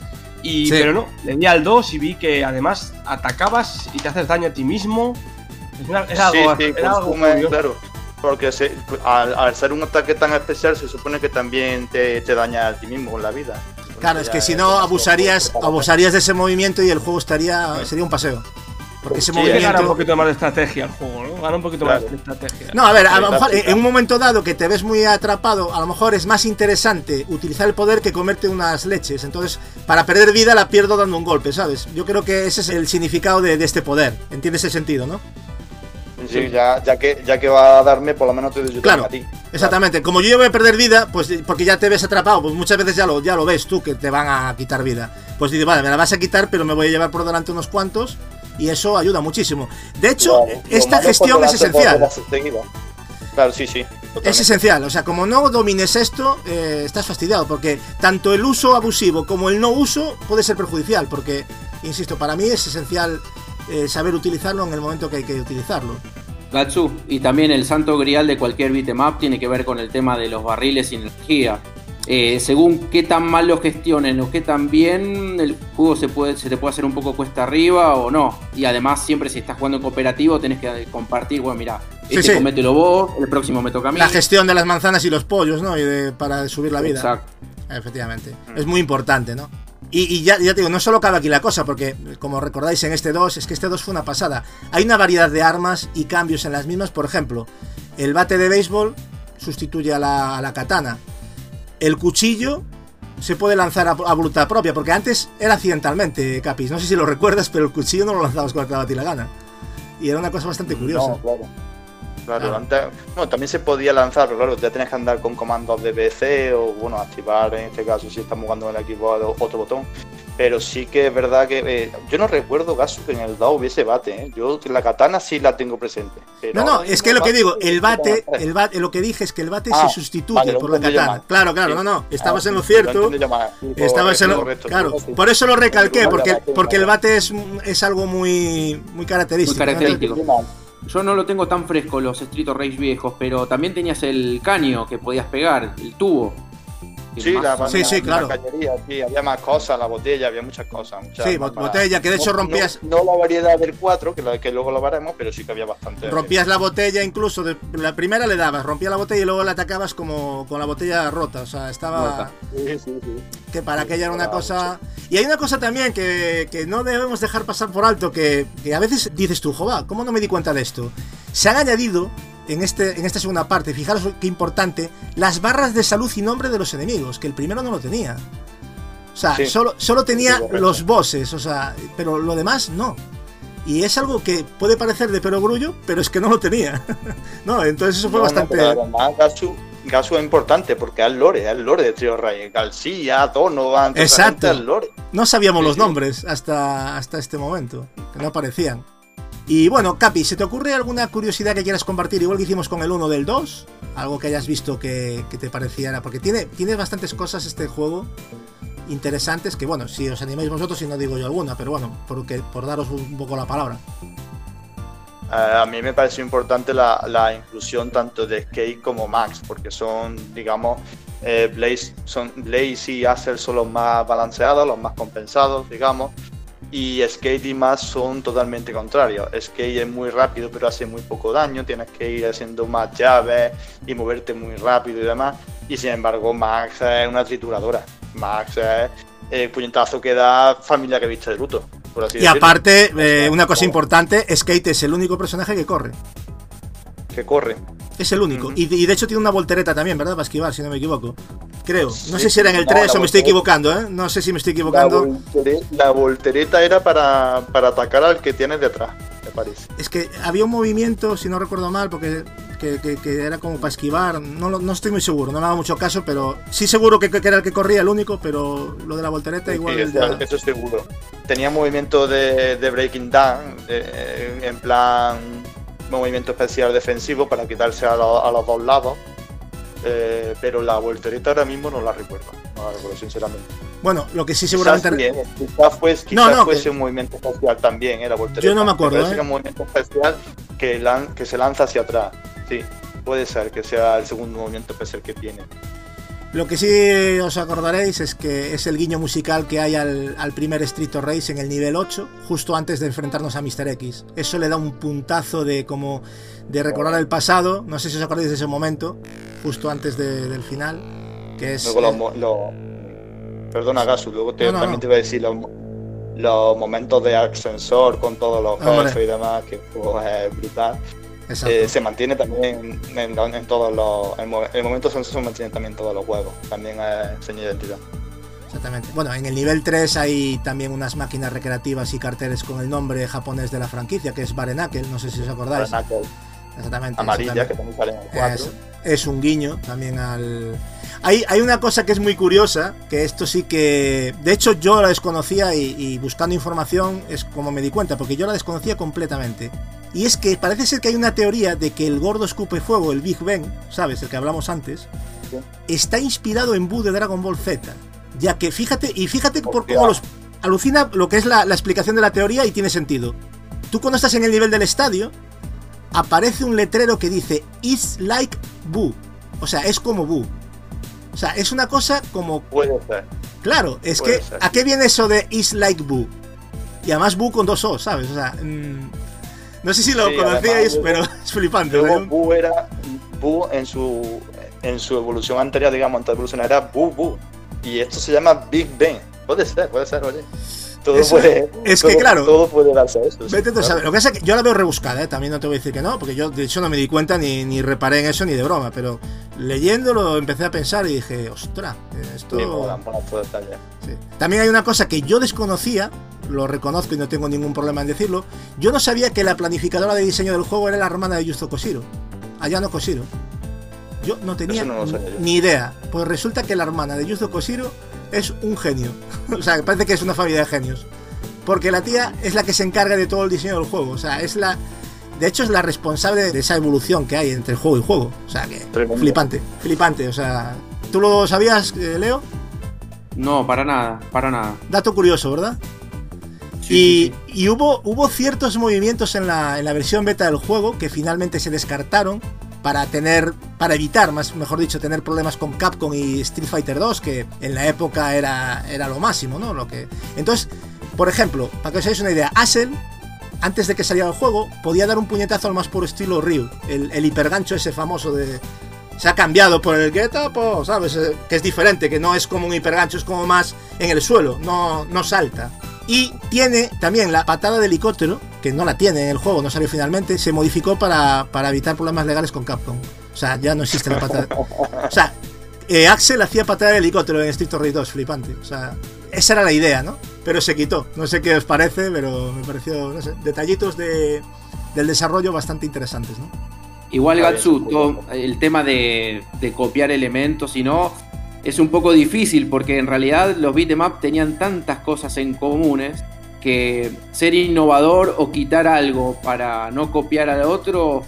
Y, Pero no, le di al 2 y vi que además atacabas y te haces daño a ti mismo. Es, algo, sí, claro porque al, ser un ataque tan especial se supone que también te, daña a ti mismo con la vida. claro, es que si no abusarías, abusarías de ese movimiento y el juego estaría sería un paseo. Porque ese movimiento. Gana un poquito más de estrategia el juego, ¿no? Gana un poquito más de estrategia. No, a ver, a lo mejor en un momento dado que te ves muy atrapado, a lo mejor es más interesante utilizar el poder que comerte unas leches. Entonces, para perder vida la pierdo dando un golpe, ¿sabes? Yo creo que ese es el significado de, de este poder. ¿Entiendes el sentido, no? Sí, ya, ya, que, ya que va a darme, por lo menos te doy claro, a ti. Exactamente. Como yo voy a perder vida, pues porque ya te ves atrapado, pues muchas veces ya lo, ya lo ves tú que te van a quitar vida. Pues dices, vale, me la vas a quitar, pero me voy a llevar por delante unos cuantos y eso ayuda muchísimo. De hecho, esta gestión es esencial. Claro, sí, sí. Es esencial, o sea, como no domines esto, eh, estás fastidiado, porque tanto el uso abusivo como el no uso puede ser perjudicial, porque, insisto, para mí es esencial eh, saber utilizarlo en el momento que hay que utilizarlo. Gatsu, y también el santo grial de cualquier beatmap tiene que ver con el tema de los barriles y energía. Eh, según qué tan mal lo gestionen o qué tan bien el juego se, puede, se te puede hacer un poco cuesta arriba o no. Y además, siempre si estás jugando en cooperativo, tenés que compartir, bueno, mira, este sí, vos, el próximo me toca a mí. La gestión de las manzanas y los pollos, ¿no? Y para subir la vida. Exacto. Efectivamente. Es muy importante, ¿no? Y, ya, ya, te digo, no solo cabe aquí la cosa, porque como recordáis en este 2, es que este 2 fue una pasada. Hay una variedad de armas y cambios en las mismas. Por ejemplo, el bate de béisbol sustituye a la, katana. El cuchillo se puede lanzar a, voluntad propia, porque antes era accidentalmente, Capis. No sé si lo recuerdas, pero el cuchillo no lo lanzabas cuando te daba a ti la gana. Y era una cosa bastante curiosa. Claro, antes, bueno, también se podía lanzar, pero claro, ya tienes que andar con comandos de BC o, bueno, activar en este caso si estamos jugando en el equipo otro botón. Pero sí que es verdad que eh, yo no recuerdo, Gasu, que en el DAO hubiese bate. ¿eh? Yo la katana sí la tengo presente. no, no, es que lo que digo, el bate, el bate, lo que dije es que el bate ah, se sustituye por la katana. Claro, claro, no, no, estabas ah, en lo cierto. estabas en lo, claro, por eso lo recalqué, porque, porque el bate es, es algo muy, muy característico. Muy característico. Yo no lo tengo tan fresco los Street Race viejos, pero también tenías el caño que podías pegar, el tubo. Sí, la, sí, sí, claro. sí, había más cosas, la botella, había muchas cosas. sí, botella, que de hecho rompías. No, la variedad del 4, que, que luego lo veremos, pero sí que había bastante. Rompías la botella, incluso. De, la primera le dabas, rompías la botella y luego la atacabas como con la botella rota. O sea, estaba. Sí, sí, sí. Que para aquella era una cosa. Y hay una cosa también que, que no debemos dejar pasar por alto, que, que a veces dices tú, jova, ¿cómo no me di cuenta de esto? Se han añadido en, este, en esta segunda parte, fijaros qué importante, las barras de salud y nombre de los enemigos, que el primero no lo tenía. O sea, solo, solo tenía los bosses, o sea, pero lo demás no. Y es algo que puede parecer de perogrullo, pero es que no lo tenía. no, entonces eso fue bastante. Gasu, es importante porque el lore, el lore de Trio Ray. García, Donovan, Exacto. El lore. No sabíamos los nombres hasta, hasta este momento, que no aparecían. Y bueno, Capi, ¿se te ocurre alguna curiosidad que quieras compartir? Igual que hicimos con el 1 del 2. Algo que hayas visto que, te pareciera. Porque tiene, tiene bastantes cosas este juego interesantes que, bueno, si os animáis vosotros y no digo yo alguna, pero bueno, por daros un poco la palabra. Eh, a mí me pareció importante la, inclusión tanto de Skate como Max, porque son, digamos, eh, Blaze, son, Blaze y Acer son los más balanceados, los más compensados, digamos y Skate y más son totalmente contrarios. Skate es muy rápido pero hace muy poco daño, tienes que ir haciendo más llaves y moverte muy rápido y demás. Y sin embargo Max es una trituradora. Max es el puñetazo que da familia que viste de luto. Por así Y decirlo. aparte, eh, una cosa importante, Skate es el único personaje que corre. Que corre. Es el único. Y, y de hecho tiene una voltereta también, ¿verdad? Para esquivar, si no me equivoco. Creo. No Sí. sé si era en el No, 3 la o me estoy equivocando, ¿eh? No sé si me estoy La, equivocando. la voltereta era para, para atacar al que tienes detrás, me parece. Es que había un movimiento, si no recuerdo mal, porque que, que- que era como para esquivar. No, lo- no estoy muy seguro, no me daba mucho caso, pero sí seguro que, que era el que corría, el único, pero lo de la voltereta Sí, igual. eso, ya- eso seguro. Tenía movimiento de, de Breaking Down, eh, en plan movimiento especial defensivo para quitarse a, lo- a los dos lados. Eh, pero la voltereta ahora mismo no la recuerdo, no la recuerdo sinceramente. Bueno, lo que sí Quizás, seguramente. sí, eh, quizás, fue- quizás No, no, fuese que- un movimiento especial también, eh, la voltereta. Yo no me acuerdo, parece eh. es un movimiento especial que, lan- que se lanza hacia atrás. Sí, puede ser que sea el segundo movimiento especial que tiene. Lo que sí os acordaréis es que es el guiño musical que hay al, al primer Street of Race en el nivel 8, justo antes de enfrentarnos a Mr. X. Eso le da un puntazo de como de recordar el pasado. No sé si os acordáis de ese momento, justo antes de- del final. Que es. Luego eh, mo- los- Perdona, Gasu, luego te, No, no, también no. te iba a decir los, los momentos de ascensor con todos los jefes y demás, que pues, es brutal. Eh, se mantiene también en, en- en todos los. Mo- el momento ascensor se mantiene también en todos los juegos. También es señal de identidad. Exactamente. Bueno, en el nivel 3 hay también unas máquinas recreativas y carteles con el nombre japonés de la franquicia, que es Barenakel, no sé si os acordáis. Knuckle Exactamente. amarilla, exactamente. que también sale en el 4. Es, es un guiño también al. Hay, hay una cosa que es muy curiosa, que esto sí que. De hecho, yo la desconocía y, y buscando información es como me di cuenta, porque yo la desconocía completamente. Y es que parece ser que hay una teoría de que el gordo escupe fuego, el Big Ben, ¿sabes? El que hablamos antes, Sí. está inspirado en Boo de Dragon Ball Z. Ya que fíjate, y fíjate por cómo los. Alucina lo que es la, la explicación de la teoría y tiene sentido. Tú cuando estás en el nivel del estadio, aparece un letrero que dice It's like Boo. O sea, es como Boo. O sea, es una cosa como. Puede ser. Claro, es Puede que. ser. ¿A qué viene eso de It's like Boo? Y además Boo con dos O, ¿sabes? O sea. mm, no sé si lo Sí, conocíais, además, pero es flipante. Luego. Boo era. Boo en su. En su evolución anterior, digamos, antes de evolucionar, era Boo Boo. Y esto se llama Big Ben. Puede ser, puede ser, oye. Todo Eso- puede. es que todo- claro. Todo puede darse a eso. sí, Vete tú a claro. saber. Lo que pasa es que yo la veo rebuscada, ¿eh? también no te voy a decir que no, porque yo de hecho no me di cuenta ni, ni reparé en eso ni de broma, pero leyéndolo empecé a pensar y dije, ostras, esto. Sí, mola, mola todo detalle. Sí. También hay una cosa que yo desconocía, lo reconozco y no tengo ningún problema en decirlo. Yo no sabía que la planificadora de diseño del juego era la hermana de Yuzo Koshiro, Ayano Koshiro. Yo no tenía Eso no lo sabía yo. ni idea. Pues resulta que la hermana de Yuzo Koshiro es un genio. o sea, parece que es una familia de genios. Porque la tía es la que se encarga de todo el diseño del juego. O sea, es la. De hecho, es la responsable de esa evolución que hay entre juego y juego. O sea, que. Tremendo. Flipante, flipante. O sea. ¿Tú lo sabías, eh, Leo? No, para nada, para nada. Dato curioso, ¿verdad? Sí, y, y hubo, hubo ciertos movimientos en la, en la versión beta del juego que finalmente se descartaron para tener, para evitar, más mejor dicho, tener problemas con Capcom y Street Fighter 2, que en la época era, era lo máximo, ¿no? Lo que, entonces, por ejemplo, para que os hagáis una idea, Asel, antes de que saliera el juego, podía dar un puñetazo al más puro estilo Ryu, el, el hipergancho ese famoso de... Se ha cambiado por el get up, o, ¿sabes? Eh, Que es diferente, que no es como un hipergancho, es como más en el suelo, no, no salta. Y tiene también la patada de helicóptero, que no la tiene en el juego, no salió finalmente, se modificó para, para evitar problemas legales con Capcom. O sea, ya no existe la patada. O sea, eh, Axel hacía patada de helicóptero en Street Fighter 2, flipante. O sea, esa era la idea, ¿no? Pero se quitó. No sé qué os parece, pero me pareció, no sé, detallitos de, del desarrollo bastante interesantes, ¿no? Igual Gatsu, todo- el tema de, de copiar elementos y no es un poco difícil porque en realidad los beat'em tenían tantas cosas en comunes que ser innovador o quitar algo para no copiar al otro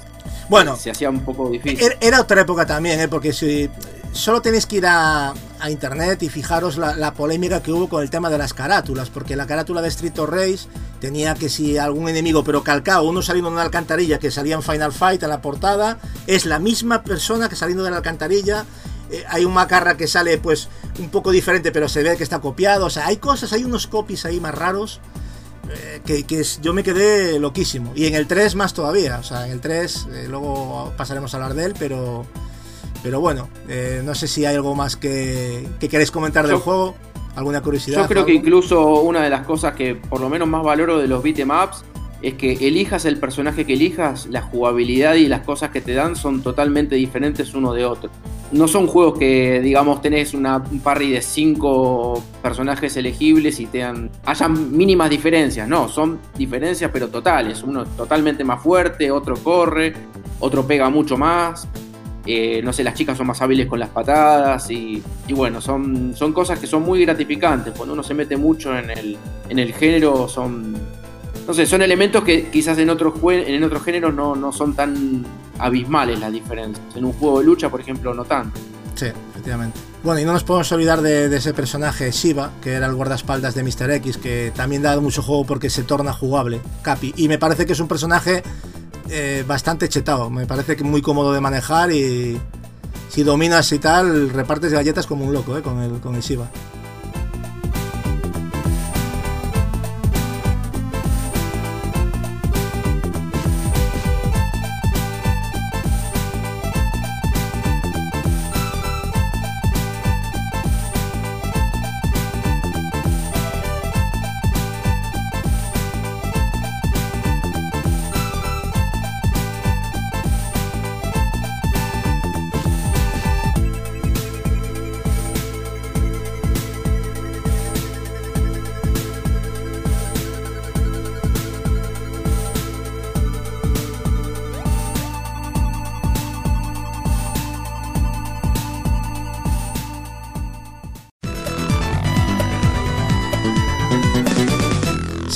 Bueno, se hacía un poco difícil. Era- Era otra época también, ¿eh? porque si solo tenéis que ir a, a internet y fijaros la, la polémica que hubo con el tema de las carátulas, porque la carátula de Street of Race tenía que si algún enemigo, pero calcado, uno saliendo de una alcantarilla que salía en Final Fight en la portada, es la misma persona que saliendo de la alcantarilla. eh, hay un macarra que sale pues un poco diferente, pero se ve que está copiado. O sea, hay cosas, hay unos copies ahí más raros eh, que, que es- yo me quedé loquísimo. Y en el 3 más todavía. O sea, en el 3, eh, luego pasaremos a hablar de él, pero Pero bueno, eh, no sé si hay algo más que, que queréis comentar del juego. ¿Alguna curiosidad? Yo creo que incluso una de las cosas que por lo menos más valoro de los beatemaps es que elijas el personaje que elijas, la jugabilidad y las cosas que te dan son totalmente diferentes uno de otro. No son juegos que, digamos, tenés un parry de cinco personajes elegibles y te dan, hayan mínimas diferencias. No, son diferencias pero totales. Uno es totalmente más fuerte, otro corre, otro pega mucho más. Eh, no sé, las chicas son más hábiles con las patadas y, y bueno, son, son cosas que son muy gratificantes. Cuando uno se mete mucho en el, en el género, son, no sé, son elementos que quizás en otros, en otros géneros no, no son tan abismales las diferencias. En un juego de lucha, por ejemplo, no tanto. Sí, efectivamente. Bueno, y no nos podemos olvidar de, de ese personaje Shiva, que era el guardaespaldas de Mr. X, que también da mucho juego porque se torna jugable, Capi. Y me parece que es un personaje eh, bastante chetado, me parece que muy cómodo de manejar y si dominas y tal, repartes galletas como un loco eh, con, el, con el Shiva.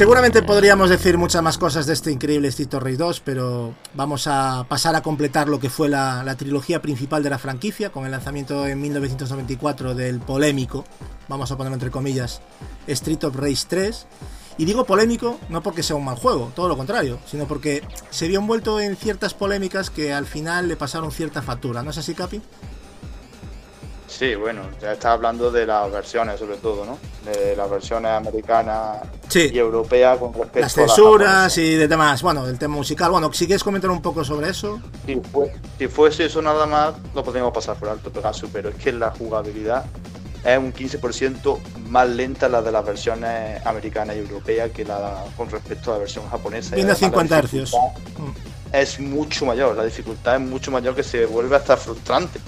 Seguramente podríamos decir muchas más cosas de este increíble Street Rage 2, pero vamos a pasar a completar lo que fue la, la trilogía principal de la franquicia, con el lanzamiento en 1994 del polémico, vamos a ponerlo entre comillas, Street of Rage 3. Y digo polémico no porque sea un mal juego, todo lo contrario, sino porque se vio envuelto en ciertas polémicas que al final le pasaron cierta factura. ¿No es así, Capi? Sí, bueno, ya está hablando de las versiones sobre todo, ¿no? De las versiones americanas Sí. y europeas con respecto Las a las censuras y de demás. Bueno, el tema musical. Bueno, si quieres comentar un poco sobre eso. Si, fue- si fuese eso nada más, lo podríamos pasar por alto, Pegasus, pero es que la jugabilidad es un 15% más lenta la de las versiones americanas y europeas que la con respecto a la versión japonesa. Viene a además la 50 hercios. dificultad Mm. Es mucho mayor, la dificultad es mucho mayor que se vuelve hasta frustrante.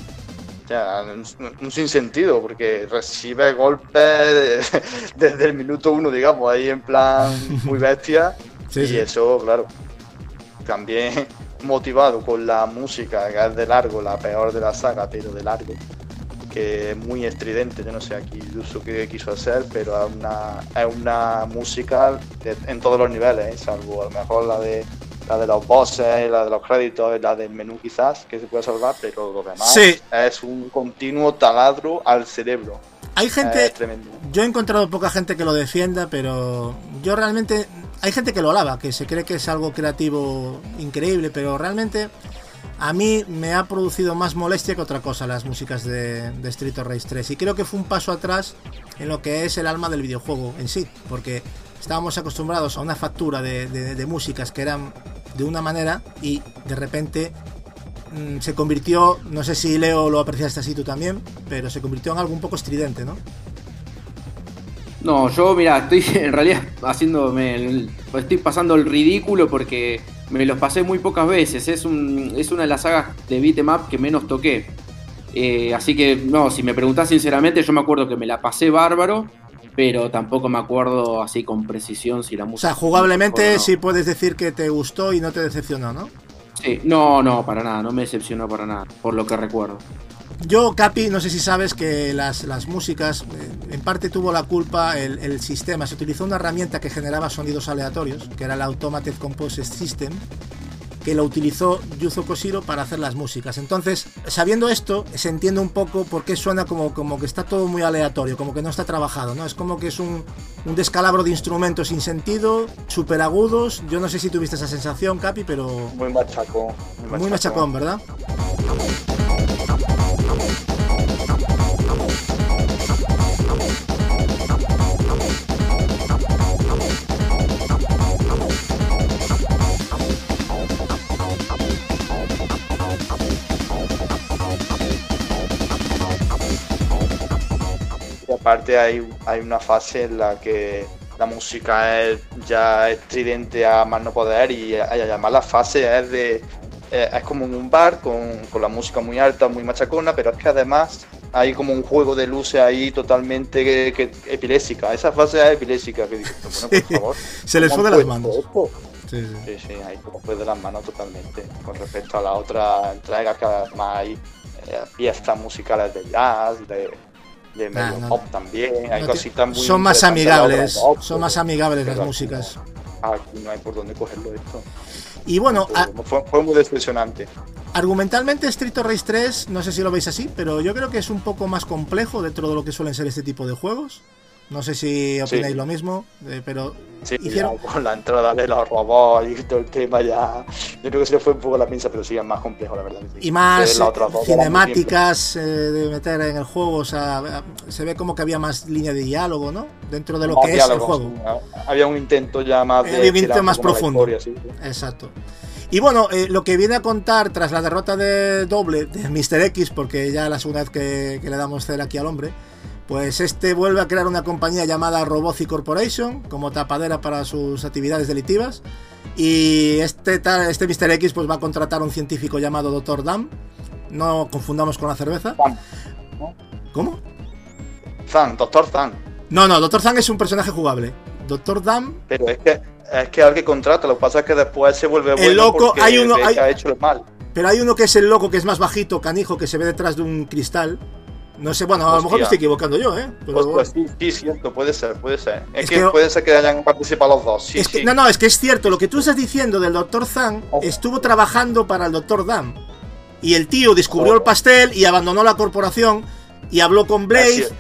Un, un sinsentido, porque recibe golpes desde el minuto uno, digamos, ahí en plan muy bestia. Sí, y sí. eso, claro, también motivado con la música, que es de largo, la peor de la saga, pero de largo, que es muy estridente, yo no sé aquí el uso que quiso hacer, pero es una, es una música de- en todos los niveles, ¿eh? salvo a lo mejor la de la de los bosses, la de los créditos, la del menú quizás, que se puede salvar, pero lo demás Sí. es un continuo taladro al cerebro. Hay gente. Es tremendo. Yo he encontrado poca gente que lo defienda, pero yo realmente. Hay gente que lo alaba, que se cree que es algo creativo increíble, pero realmente a mí me ha producido más molestia que otra cosa las músicas de, de Street of Rage 3. Y creo que fue un paso atrás en lo que es el alma del videojuego en sí, porque estábamos acostumbrados a una factura de, de- músicas que eran de una manera y de repente mm, se convirtió, no sé si Leo lo apreciaste así tú también, pero se convirtió en algo un poco estridente, ¿no? No, yo, mira, estoy en realidad haciéndome. estoy pasando el ridículo porque me los pasé muy pocas veces. Es, un, es una de las sagas de beat'em que menos toqué. Eh, así que, no, si me preguntás sinceramente, yo me acuerdo que me la pasé bárbaro, pero tampoco me acuerdo así con precisión si la O música. sea, jugablemente o no. sí puedes decir que te gustó y no te decepcionó, ¿no? Sí, no, no, para nada, no me decepcionó para nada, por lo que recuerdo. Yo, Capi, no sé si sabes que las, las músicas, eh, en parte tuvo la culpa el, el sistema. Se utilizó una herramienta que generaba sonidos aleatorios, que era el Automated Composite System, que lo utilizó Yuzo Koshiro para hacer las músicas. Entonces, sabiendo esto, se entiende un poco por qué suena como, como que está todo muy aleatorio, como que no está trabajado, ¿no? Es como que es un, un descalabro de instrumentos sin sentido, súper agudos. Yo no sé si tuviste esa sensación, Capi, pero Muy machacón. muy machacón, ¿verdad? Aparte hay, hay una fase en la que la música es ya estridente a más no poder y además la fase es de eh, es como en un bar con, con, la música muy alta, muy machacona, pero es que además hay como un juego de luces ahí totalmente que, epilésica. Esa fase es epilésica que digo, bueno, por favor. Se les fue de las manos. Sí, sí, sí, ahí como fue de las manos totalmente. Con respecto a la otra entrega que además hay eh, piezas musicales de jazz, de, de medio pop también. Hay cositas muy son más amigables, son más amigables las músicas. Aquí no hay por dónde cogerlo esto. Y bueno, fue, muy decepcionante. Argumentalmente Street of Race 3, no sé si lo veis así, pero yo creo que es un poco más complejo dentro de lo que suelen ser este tipo de juegos. No sé si opináis lo mismo, eh, pero sí, hicieron... con la entrada de los robots y todo el tema ya... Yo creo que se le fue un poco la pinza, pero sí, es más complejo, la verdad. Y más cinemáticas eh, de meter en el juego, o sea, se ve como que había más línea de diálogo, ¿no? Dentro de lo que es el juego. había un intento ya más... Había un intento más profundo. Exacto. Y bueno, eh, lo que viene a contar tras la derrota de doble de Mr. X, porque ya la segunda vez que, que le damos cera aquí al hombre, pues este vuelve a crear una compañía llamada Robozi Corporation como tapadera para sus actividades delictivas. Y este, este Mr. X pues va a contratar a un científico llamado Dr. Dam. No confundamos con la cerveza. ¿Cómo? Zan, Dr. Zan. No, no, Dr. Zan es un personaje jugable. Dr. Dam. Pero es que es que alguien contrata, lo que pasa es que después se vuelve bueno el loco, hay uno ha hecho el mal. Pero hay uno que es el loco que es más bajito, canijo, que se ve detrás de un cristal no sé, bueno, a lo mejor me estoy equivocando yo, ¿eh? pues, pues sí, sí, cierto, puede ser, puede ser. Es, que, puede ser que hayan participado los dos, sí, sí. no, no, es que es cierto, lo que tú estás diciendo del Dr. Zhang oh. estuvo trabajando para el Dr. Dam. Y el tío descubrió el oh. pastel y abandonó la corporación y habló con Blaze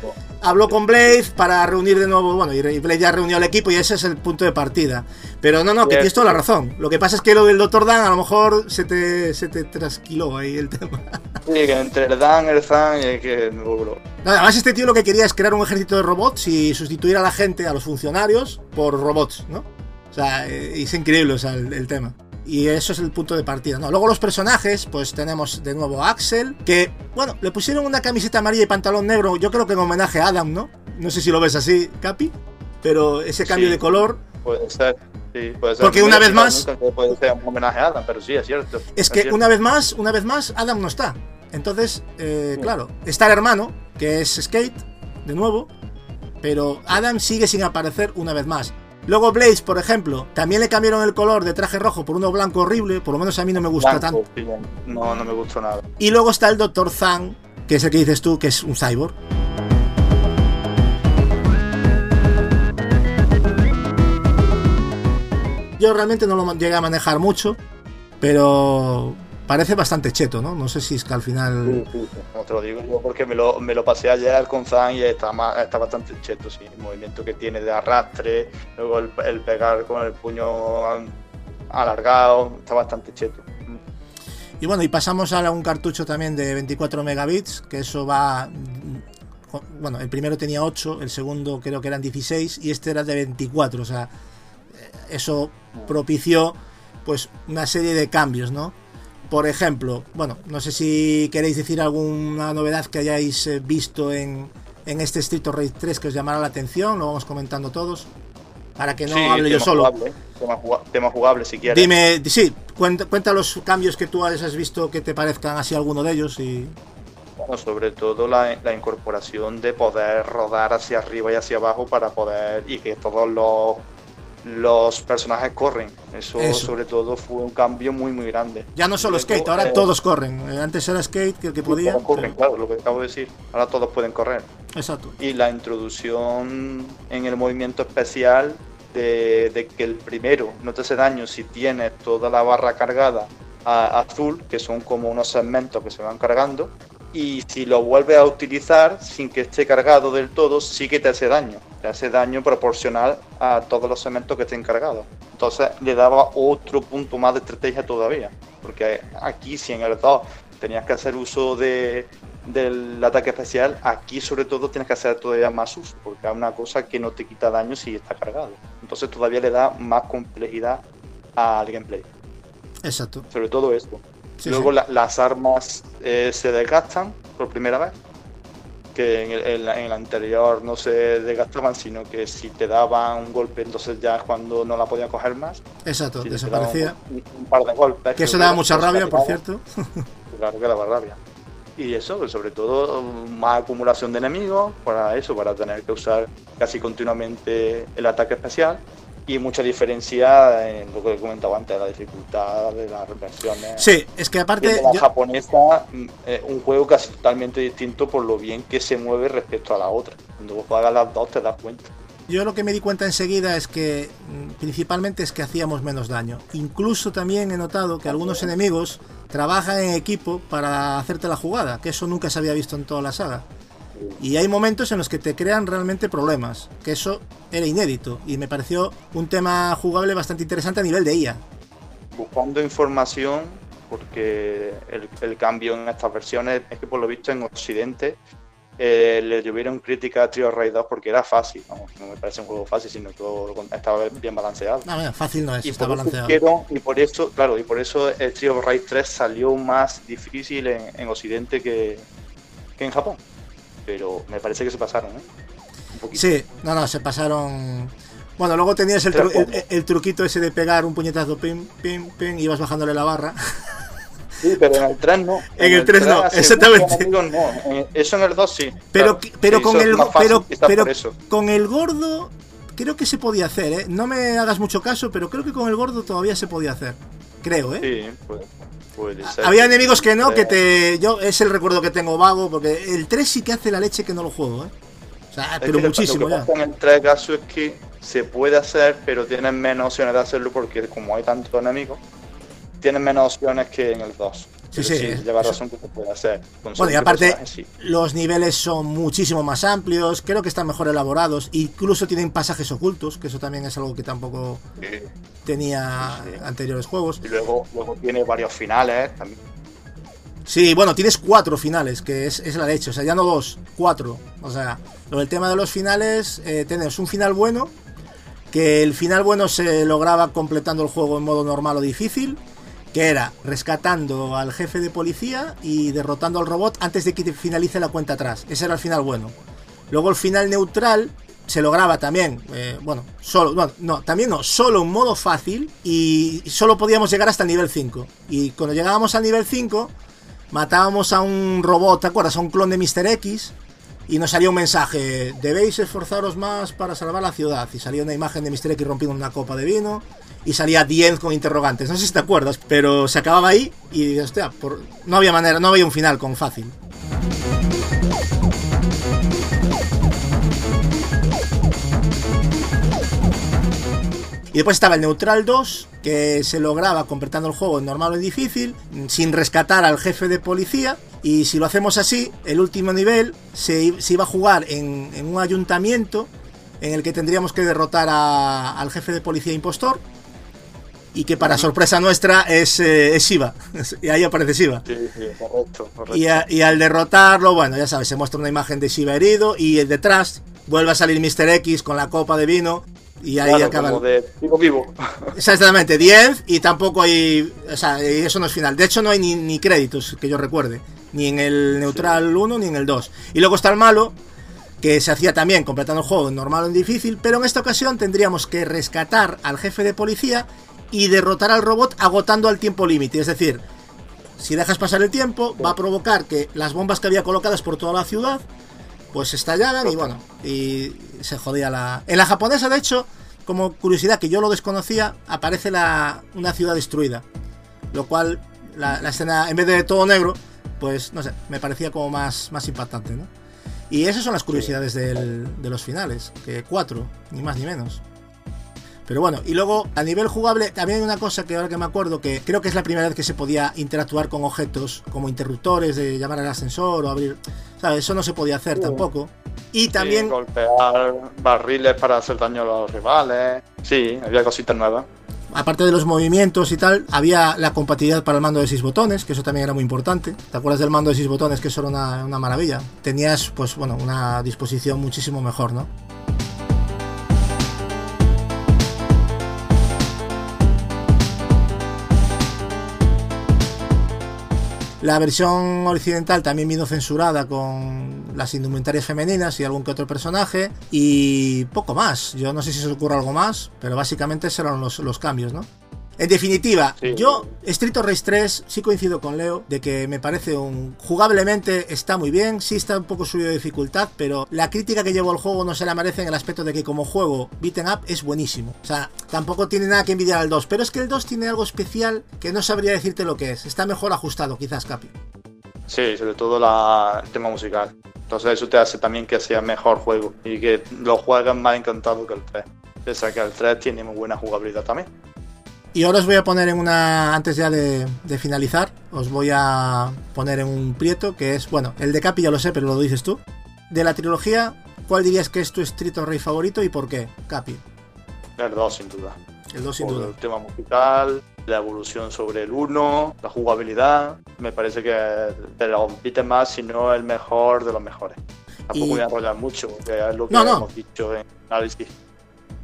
habló con Blade para reunir de nuevo, bueno, y Blade ya reunió al equipo y ese es el punto de partida. Pero no, no, que tienes toda la razón. Lo que pasa es que lo del Dr. Dan a lo mejor se te, se te trasquiló ahí el tema. Sí, que entre el Dan, el Zan y el que no, Además, este tío lo que quería es crear un ejército de robots y sustituir a la gente, a los funcionarios, por robots, ¿no? O sea, eh, es increíble o sea, el tema. Y eso es el punto de partida, ¿no? Luego los personajes, pues tenemos de nuevo a Axel, que, bueno, le pusieron una camiseta amarilla y pantalón negro, yo creo que en homenaje a Adam, ¿no? No sé si lo ves así, Capi, pero ese cambio de color... Puede ser. Sí, puede ser. Porque una vez más... Puede ser un homenaje a Adam, pero sí, es cierto. Es que una vez más, una vez más, Adam no está. Entonces, eh, claro, está el hermano, que es Skate, de nuevo, pero Adam sigue sin aparecer una vez más. Luego Blaze, por ejemplo, también le cambiaron el color de traje rojo por uno blanco horrible, por lo menos a mí no me gusta tanto. no, no me gustó nada. Y luego está el Dr. Zhang, que es el que dices tú, que es un cyborg. Yo realmente no lo llegué a manejar mucho, pero parece bastante cheto, ¿no? No sé si es que al final. Sí, sí, no te lo digo yo porque me lo, me lo pasé ayer con Zan y está, está bastante cheto, sí. El movimiento que tiene de arrastre, luego el, pegar con el puño alargado, está bastante cheto. Y bueno, y pasamos a un cartucho también de 24 megabits, que eso va. Bueno, el primero tenía 8, el segundo creo que eran 16 y este era de 24, o sea, eso propició pues una serie de cambios, ¿no? Por ejemplo, bueno, no sé si queréis decir alguna novedad que hayáis eh, visto en, en este Street of Rage 3 que os llamara la atención, lo vamos comentando todos. Para que no hable yo solo. tema, jugable, si quieres. Dime, sí, cuenta, cuenta, los cambios que tú has visto que te parezcan así alguno de ellos y. Bueno, sobre todo la, la, incorporación de poder rodar hacia arriba y hacia abajo para poder. y que todos los los personajes corren. Eso, sobre todo fue un cambio muy muy grande. Ya no solo Skate, ahora eh, todos corren. Eh, antes era Skate que el que podía. Corren, claro, lo que acabo de decir. Ahora todos pueden correr. Exacto. Y la introducción en el movimiento especial de, que el primero no te hace daño si tienes toda la barra cargada a azul, que son como unos segmentos que se van cargando, y si lo vuelves a utilizar sin que esté cargado del todo, sí que te hace daño. Te hace daño proporcional a todos los segmentos que estén cargados. Entonces le daba otro punto más de estrategia todavía. Porque aquí, si en el 2 tenías que hacer uso de, del ataque especial, aquí sobre todo tienes que hacer todavía más uso. Porque es una cosa que no te quita daño si está cargado. Entonces todavía le da más complejidad al gameplay. Exacto. Sobre todo esto. Luego las armas eh, se desgastan por primera vez. Que en el, en el, anterior no se desgastaban, sino que si te daban un golpe, entonces ya es cuando no la podían coger más. Exacto, desaparecía. Un, un, par de golpes. Que eso daba mucha rabia, por cierto. Claro que daba rabia. Y eso, pues, sobre todo, más acumulación de enemigos, para eso, para tener que usar casi continuamente el ataque especial y mucha diferencia en lo que he comentado antes, la dificultad de las versiones. Sí, es que aparte. De la yo... japonesa, eh, un juego casi totalmente distinto por lo bien que se mueve respecto a la otra. Cuando vos juegas las dos te das cuenta. Yo lo que me di cuenta enseguida es que principalmente es que hacíamos menos daño. Incluso también he notado que algunos enemigos trabajan en equipo para hacerte la jugada, que eso nunca se había visto en toda la saga. Y hay momentos en los que te crean realmente problemas, que eso era inédito y me pareció un tema jugable bastante interesante a nivel de IA. Buscando información, porque el, el cambio en estas versiones es que por lo visto en Occidente eh, le llovieron críticas a Trio Raid 2 porque era fácil. No, no, me parece un juego fácil, sino que estaba bien balanceado. No, bueno, fácil no es, y está balanceado. Quiero, y por eso, claro, y por eso el Trio Raid 3 salió más difícil en, en Occidente que, que, en Japón. Pero me parece que se pasaron, ¿eh? Un poquito. Sí, no, no, se pasaron. Bueno, luego tenías el, tru el, el, truquito ese de pegar un puñetazo, pim, pim, pim, y ibas bajándole la barra. Sí, pero en el 3 no. En, en el 3 no, exactamente. Amigos, no. Eso en el 2 sí. Pero, claro. pero, con, el, pero, pero con el gordo creo que se podía hacer, ¿eh? No me hagas mucho caso, pero creo que con el gordo todavía se podía hacer. Creo, ¿eh? Sí, puede, puede ser. Había enemigos que no, que te. Yo es el recuerdo que tengo vago, porque el 3 sí que hace la leche que no lo juego, ¿eh? O sea, es pero que muchísimo lo que pasa En el 3 caso es que se puede hacer, pero tienes menos opciones de hacerlo porque como hay tantos enemigos, tienes menos opciones que en el 2. Sí, sí, sí, lleva razón que se puede hacer. Bueno, y aparte, sí. los niveles son muchísimo más amplios, creo que están mejor elaborados, incluso tienen pasajes ocultos, que eso también es algo que tampoco sí. tenía anteriores juegos. Y luego, luego tiene varios finales también. Sí, bueno, tienes cuatro finales, que es, es la leche, o sea, ya no dos, cuatro. O sea, lo del tema de los finales, eh, tenemos un final bueno, que el final bueno se lograba completando el juego en modo normal o difícil, que era rescatando al jefe de policía y derrotando al robot antes de que finalice la cuenta atrás. Ese era el final bueno. Luego el final neutral se lograba también, eh, bueno, solo, no, no, también no, solo en modo fácil y solo podíamos llegar hasta el nivel 5. Y cuando llegábamos al nivel 5, matábamos a un robot, ¿te acuerdas? A un clon de Mr. X y nos salía un mensaje, debéis esforzaros más para salvar la ciudad. Y salía una imagen de Mr. X rompiendo una copa de vino y salía 10 con interrogantes. No sé si te acuerdas, pero se acababa ahí y hostia, por... no había manera, no había un final con fácil. Y después estaba el Neutral 2, que se lograba completando el juego en normal o en difícil, sin rescatar al jefe de policía. Y si lo hacemos así, el último nivel se, se iba a jugar en, en, un ayuntamiento en el que tendríamos que derrotar a, al jefe de policía impostor. Y que para sorpresa nuestra es, eh, es Shiva. y ahí aparece Shiva. Sí, sí, correcto, correcto. Y, a, y, al derrotarlo, bueno, ya sabes, se muestra una imagen de Shiva herido. Y detrás vuelve a salir Mr. X con la copa de vino y ahí claro, acaba. Como de vivo vivo. Exactamente, 10 y tampoco hay. O sea, eso no es final. De hecho, no hay ni, ni créditos que yo recuerde. Ni en el Neutral sí. 1 ni en el 2. Y luego está el malo, que se hacía también completando el juego en normal o en difícil. Pero en esta ocasión tendríamos que rescatar al jefe de policía y derrotar al robot agotando al tiempo límite. Es decir, si dejas pasar el tiempo, va a provocar que las bombas que había colocadas por toda la ciudad pues estallaran y bueno, y se jodía la... En la japonesa, de hecho, como curiosidad que yo lo desconocía, aparece la, una ciudad destruida. Lo cual, la, la, escena, en vez de todo negro, pues no sé, me parecía como más, más impactante, ¿no? Y esas son las curiosidades del, de los finales, que cuatro, ni más ni menos. Pero bueno, y luego a nivel jugable también hay una cosa que ahora que me acuerdo que creo que es la primera vez que se podía interactuar con objetos como interruptores de llamar al ascensor o abrir, ¿sabes? Eso no se podía hacer uh, tampoco. Y también sí, golpear barriles para hacer daño a los rivales. Sí, había cositas nuevas. Aparte de los movimientos y tal, había la compatibilidad para el mando de 6 botones, que eso también era muy importante. ¿Te acuerdas del mando de 6 botones? Que eso era una, una maravilla. Tenías, pues bueno, una disposición muchísimo mejor, ¿no? La versión occidental también vino censurada con las indumentarias femeninas y algún que otro personaje y poco más. Yo no sé si se os ocurre algo más, pero básicamente serán los, los cambios, ¿no? En definitiva, Sí. yo Street of Rage 3 sí coincido con Leo de que me parece un jugablemente está muy bien, sí está un poco subido de dificultad, pero la crítica que llevo al juego no se la merece en el aspecto de que como juego beaten up es buenísimo. O sea, tampoco tiene nada que envidiar al 2, pero es que el 2 tiene algo especial que no sabría decirte lo que es. Está mejor ajustado, quizás Capi. Sí, sobre todo la, el tema musical. Entonces eso te hace también que sea mejor juego y que lo juegas más encantado que el 3. Pese a que el 3 tiene muy buena jugabilidad también. Y ahora os voy a poner en una, antes ya de, de finalizar, os voy a poner en un prieto que es, bueno, el de Capi ya lo sé, pero lo dices tú. De la trilogía, ¿cuál dirías que es tu Street Rage favorito y por qué, Capi? El 2 sin duda. El 2 sin Por duda. el tema musical, la evolución sobre el 1, la jugabilidad. Me parece que de los beat'em más, si no el mejor de los mejores. Tampoco Y- voy a enrollar mucho, porque es lo que No, no. hemos dicho en análisis.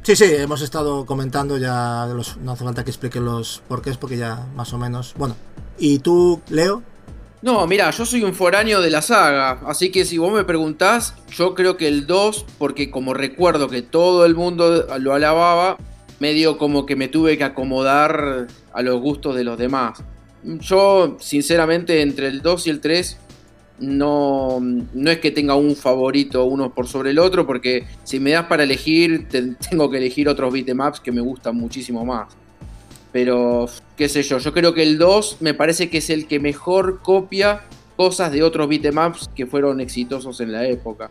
Sí, sí, hemos estado comentando ya, los, no hace falta que explique los porqués porque ya más o menos... Bueno, ¿y tú, Leo? No, mira, yo soy un foráneo de la saga, así que si vos me preguntás, yo creo que el 2, porque como recuerdo que todo el mundo lo alababa, medio como que me tuve que acomodar a los gustos de los demás. Yo, sinceramente, entre el 2 y el 3, no, no es que tenga un favorito uno por sobre el otro, porque si me das para elegir, te- tengo que elegir otros beatemaps que me gustan muchísimo más. Pero, qué sé yo, yo creo que el 2 me parece que es el que mejor copia cosas de otros beatemaps que fueron exitosos en la época.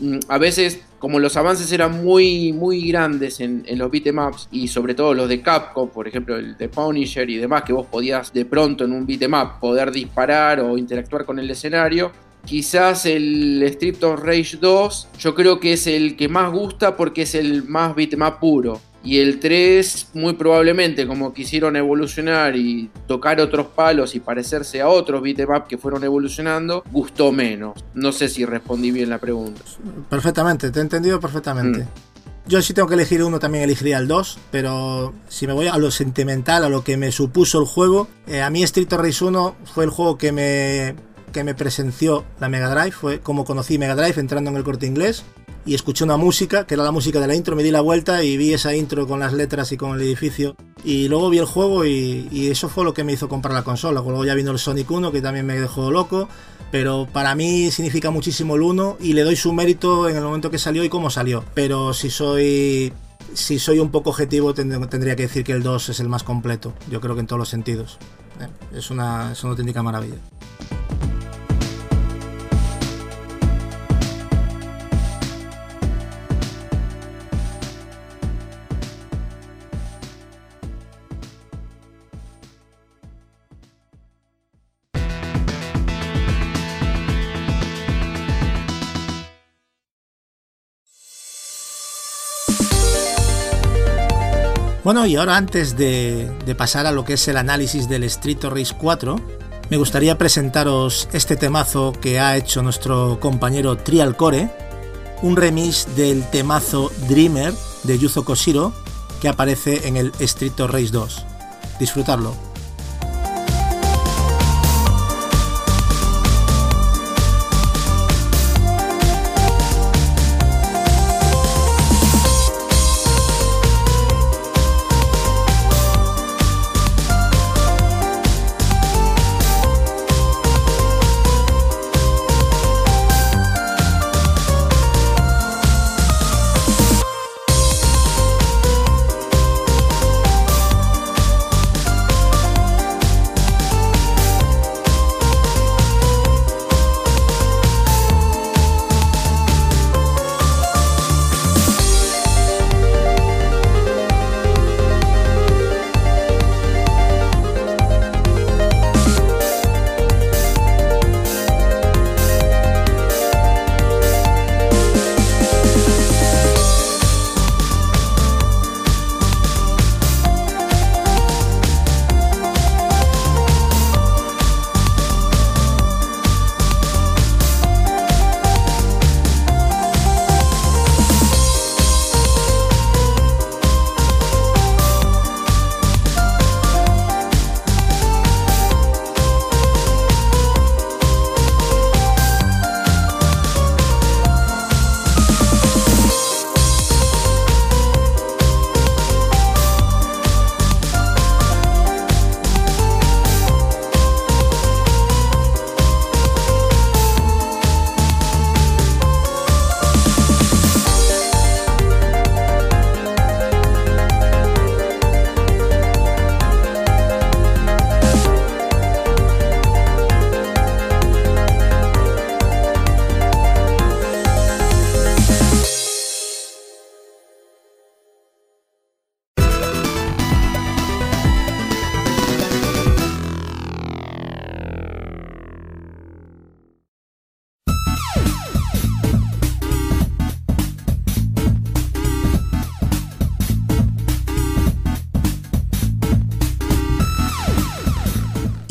Mm, A veces, como los avances eran muy, muy grandes en, los beatemaps, y sobre todo los de Capcom, por ejemplo el de Punisher y demás, que vos podías de pronto en un beatemap poder disparar o interactuar con el escenario, Quizás el Street of Rage 2 yo creo que es el que más gusta porque es el más beatmap puro. Y el 3 muy probablemente como quisieron evolucionar y tocar otros palos y parecerse a otros beatmap que fueron evolucionando, gustó menos. No sé si respondí bien la pregunta. Perfectamente, te he entendido perfectamente. Yo si tengo que elegir uno también elegiría el 2, pero si me voy a lo sentimental, a lo que me supuso el juego, eh, a mí Street of Rage 1 fue el juego que me, que me presenció la Mega Drive, fue como conocí Mega Drive entrando en el corte inglés y escuché una música, que era la música de la intro, me di la vuelta y vi esa intro con las letras y con el edificio. Y luego vi el juego y, y eso fue lo que me hizo comprar la consola. Luego ya vino el Sonic 1, que también me dejó loco. Pero para mí significa muchísimo el 1 y le doy su mérito en el momento que salió y cómo salió. Pero si soy si soy un poco objetivo tend- tendría que decir que el 2 es el más completo. Yo creo que en todos los sentidos. Eh, Es una, es una auténtica maravilla. Bueno, y ahora antes de, pasar a lo que es el análisis del Street of Rage 4, me gustaría presentaros este temazo que ha hecho nuestro compañero Trial Core, un remix del temazo Dreamer de Yuzo Koshiro que aparece en el Street of Rage 2. Disfrutarlo.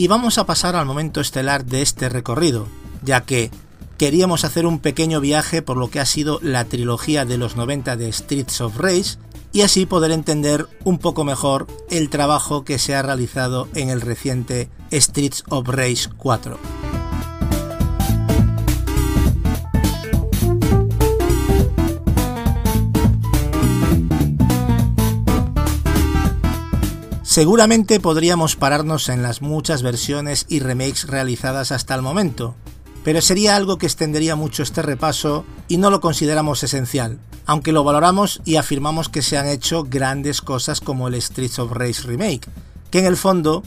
Vamos a pasar al momento estelar de este recorrido, ya que queríamos hacer un pequeño viaje por lo que ha sido la trilogía de los 90 de Streets of Rage y así poder entender un poco mejor el trabajo que se ha realizado en el reciente Streets of Rage 4. Seguramente podríamos pararnos en las muchas versiones y remakes realizadas hasta el momento, pero sería algo que extendería mucho este repaso y no lo consideramos esencial, aunque lo valoramos y afirmamos que se han hecho grandes cosas como el Streets of Rage Remake, que en el fondo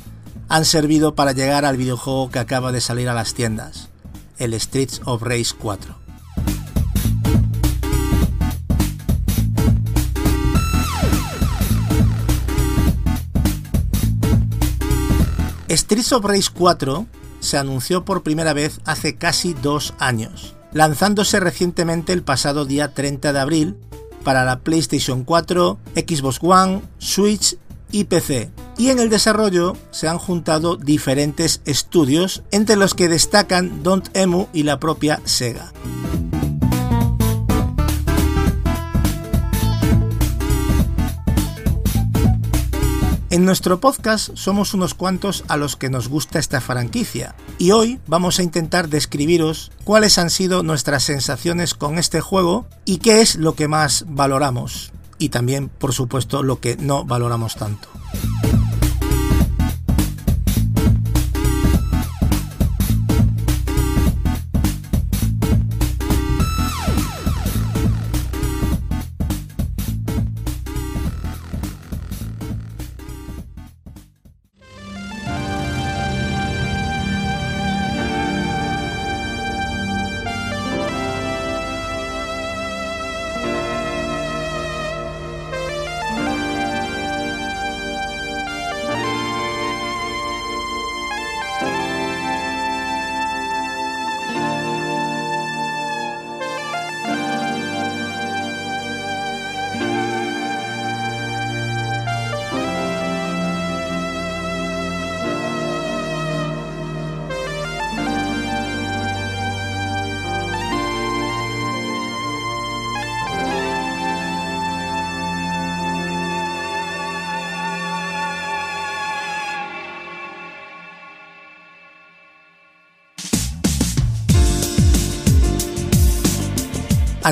han servido para llegar al videojuego que acaba de salir a las tiendas, el Streets of Rage 4. Streets of Rage 4 se anunció por primera vez hace casi dos años, lanzándose recientemente el pasado día 30 de abril para la PlayStation 4, Xbox One, Switch y PC. Y en el desarrollo se han juntado diferentes estudios, entre los que destacan Don't Emu y la propia Sega. En nuestro podcast somos unos cuantos a los que nos gusta esta franquicia y hoy vamos a intentar describiros cuáles han sido nuestras sensaciones con este juego y qué es lo que más valoramos y también por supuesto lo que no valoramos tanto.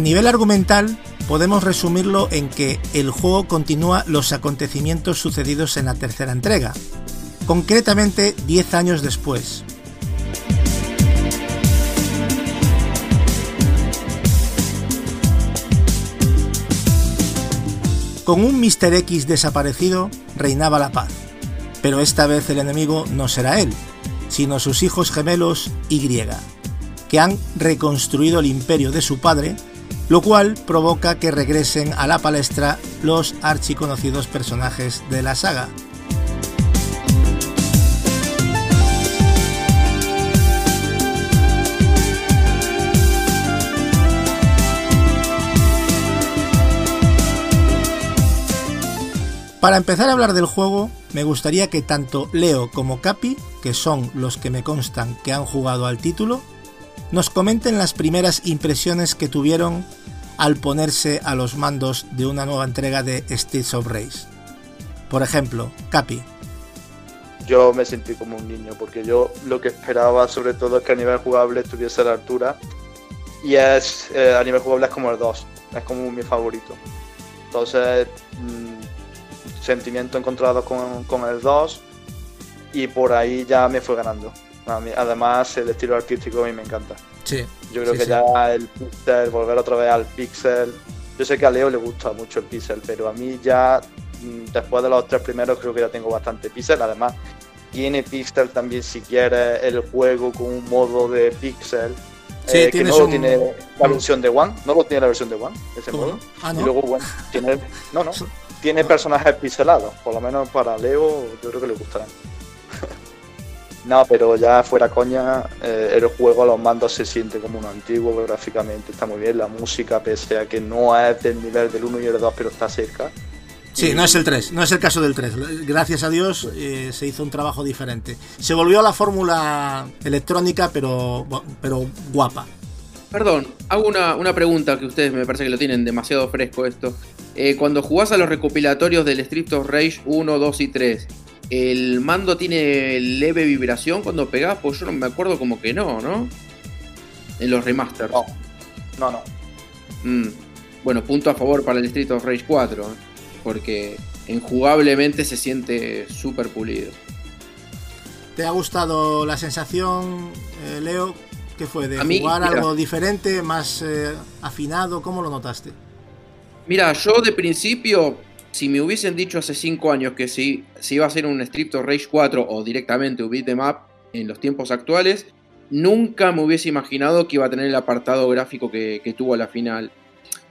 A nivel argumental, podemos resumirlo en que el juego continúa los acontecimientos sucedidos en la tercera entrega, concretamente 10 años después. Con un Mr. X desaparecido, reinaba la paz, pero esta vez el enemigo no será él, sino sus hijos gemelos Y, que han reconstruido el imperio de su padre lo cual provoca que regresen a la palestra los archiconocidos personajes de la saga. Para empezar a hablar del juego, me gustaría que tanto Leo como Capi, que son los que me constan que han jugado al título, nos comenten las primeras impresiones que tuvieron al ponerse a los mandos de una nueva entrega de Streets of Rage. Por ejemplo, Capi. Yo me sentí como un niño porque yo lo que esperaba sobre todo es que a nivel jugable estuviese a la altura y es eh, a nivel jugable es como el 2, es como mi favorito. Entonces, mm, sentimiento encontrado con, con el 2 y por ahí ya me fue ganando además, el estilo artístico a mí me encanta. Sí. Yo creo que ya el pixel, volver otra vez al pixel. Yo sé que a Leo le gusta mucho el pixel, pero a mí ya, mm, después de los tres primeros, creo que ya tengo bastante pixel. Además, tiene pixel también si quieres el juego con un modo de pixel. Sí, eh, que no lo tiene la versión de One, no lo tiene la versión de One, ese modo. Ah, y luego, bueno, tiene, no, no, tiene personajes pixelados, por lo menos para Leo, yo creo que le gustarán. No, pero ya fuera coña, eh, el juego a los mandos se siente como uno antiguo, gráficamente está muy bien, la música, pese a que no es del nivel del 1 y el 2, pero está cerca. Sí, no es el 3, no es el caso del 3. Gracias a Dios eh, se hizo un trabajo diferente. Se volvió a la fórmula electrónica, pero, pero guapa. Perdón, hago una, una, pregunta que ustedes me parece que lo tienen demasiado fresco esto. Eh, cuando jugás a los recopilatorios del Street of Rage 1, 2 y 3, ¿el mando tiene leve vibración cuando pegás? Pues yo no me acuerdo como que no, ¿no? En los remasters. No, no, no. Mm. Bueno, punto a favor para el Street of Rage 4, porque enjugablemente se siente súper pulido. ¿Te ha gustado la sensación, eh, Leo? ¿Qué fue? ¿De jugar algo diferente, más eh, afinado? ¿Cómo lo notaste? Mira, yo de principio, si me hubiesen dicho hace 5 años que si, si iba a ser un Street of Rage 4 o directamente un beat'em up en los tiempos actuales, nunca me hubiese imaginado que iba a tener el apartado gráfico que, que tuvo a la final.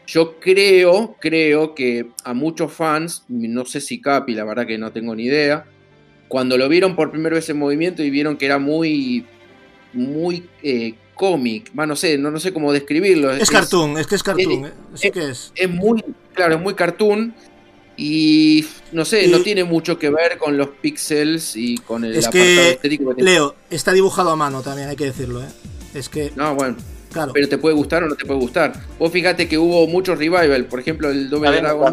Yo creo, creo que a muchos fans, no sé si Capi, la verdad que no tengo ni idea, cuando lo vieron por primera vez en movimiento y vieron que era muy muy eh, cómic, no sé, no, no sé cómo describirlo. Es, cartoon, es que es cartoon, eh, sí que es. Es muy, claro, es muy cartoon y no sé, no tiene mucho que ver con los píxeles y con el es que, estético Leo, está dibujado a mano también, hay que decirlo, ¿eh? Es que... No, bueno. Claro. Pero te puede gustar o no te puede gustar. Vos fíjate que hubo muchos revival, por ejemplo el Doble Dragon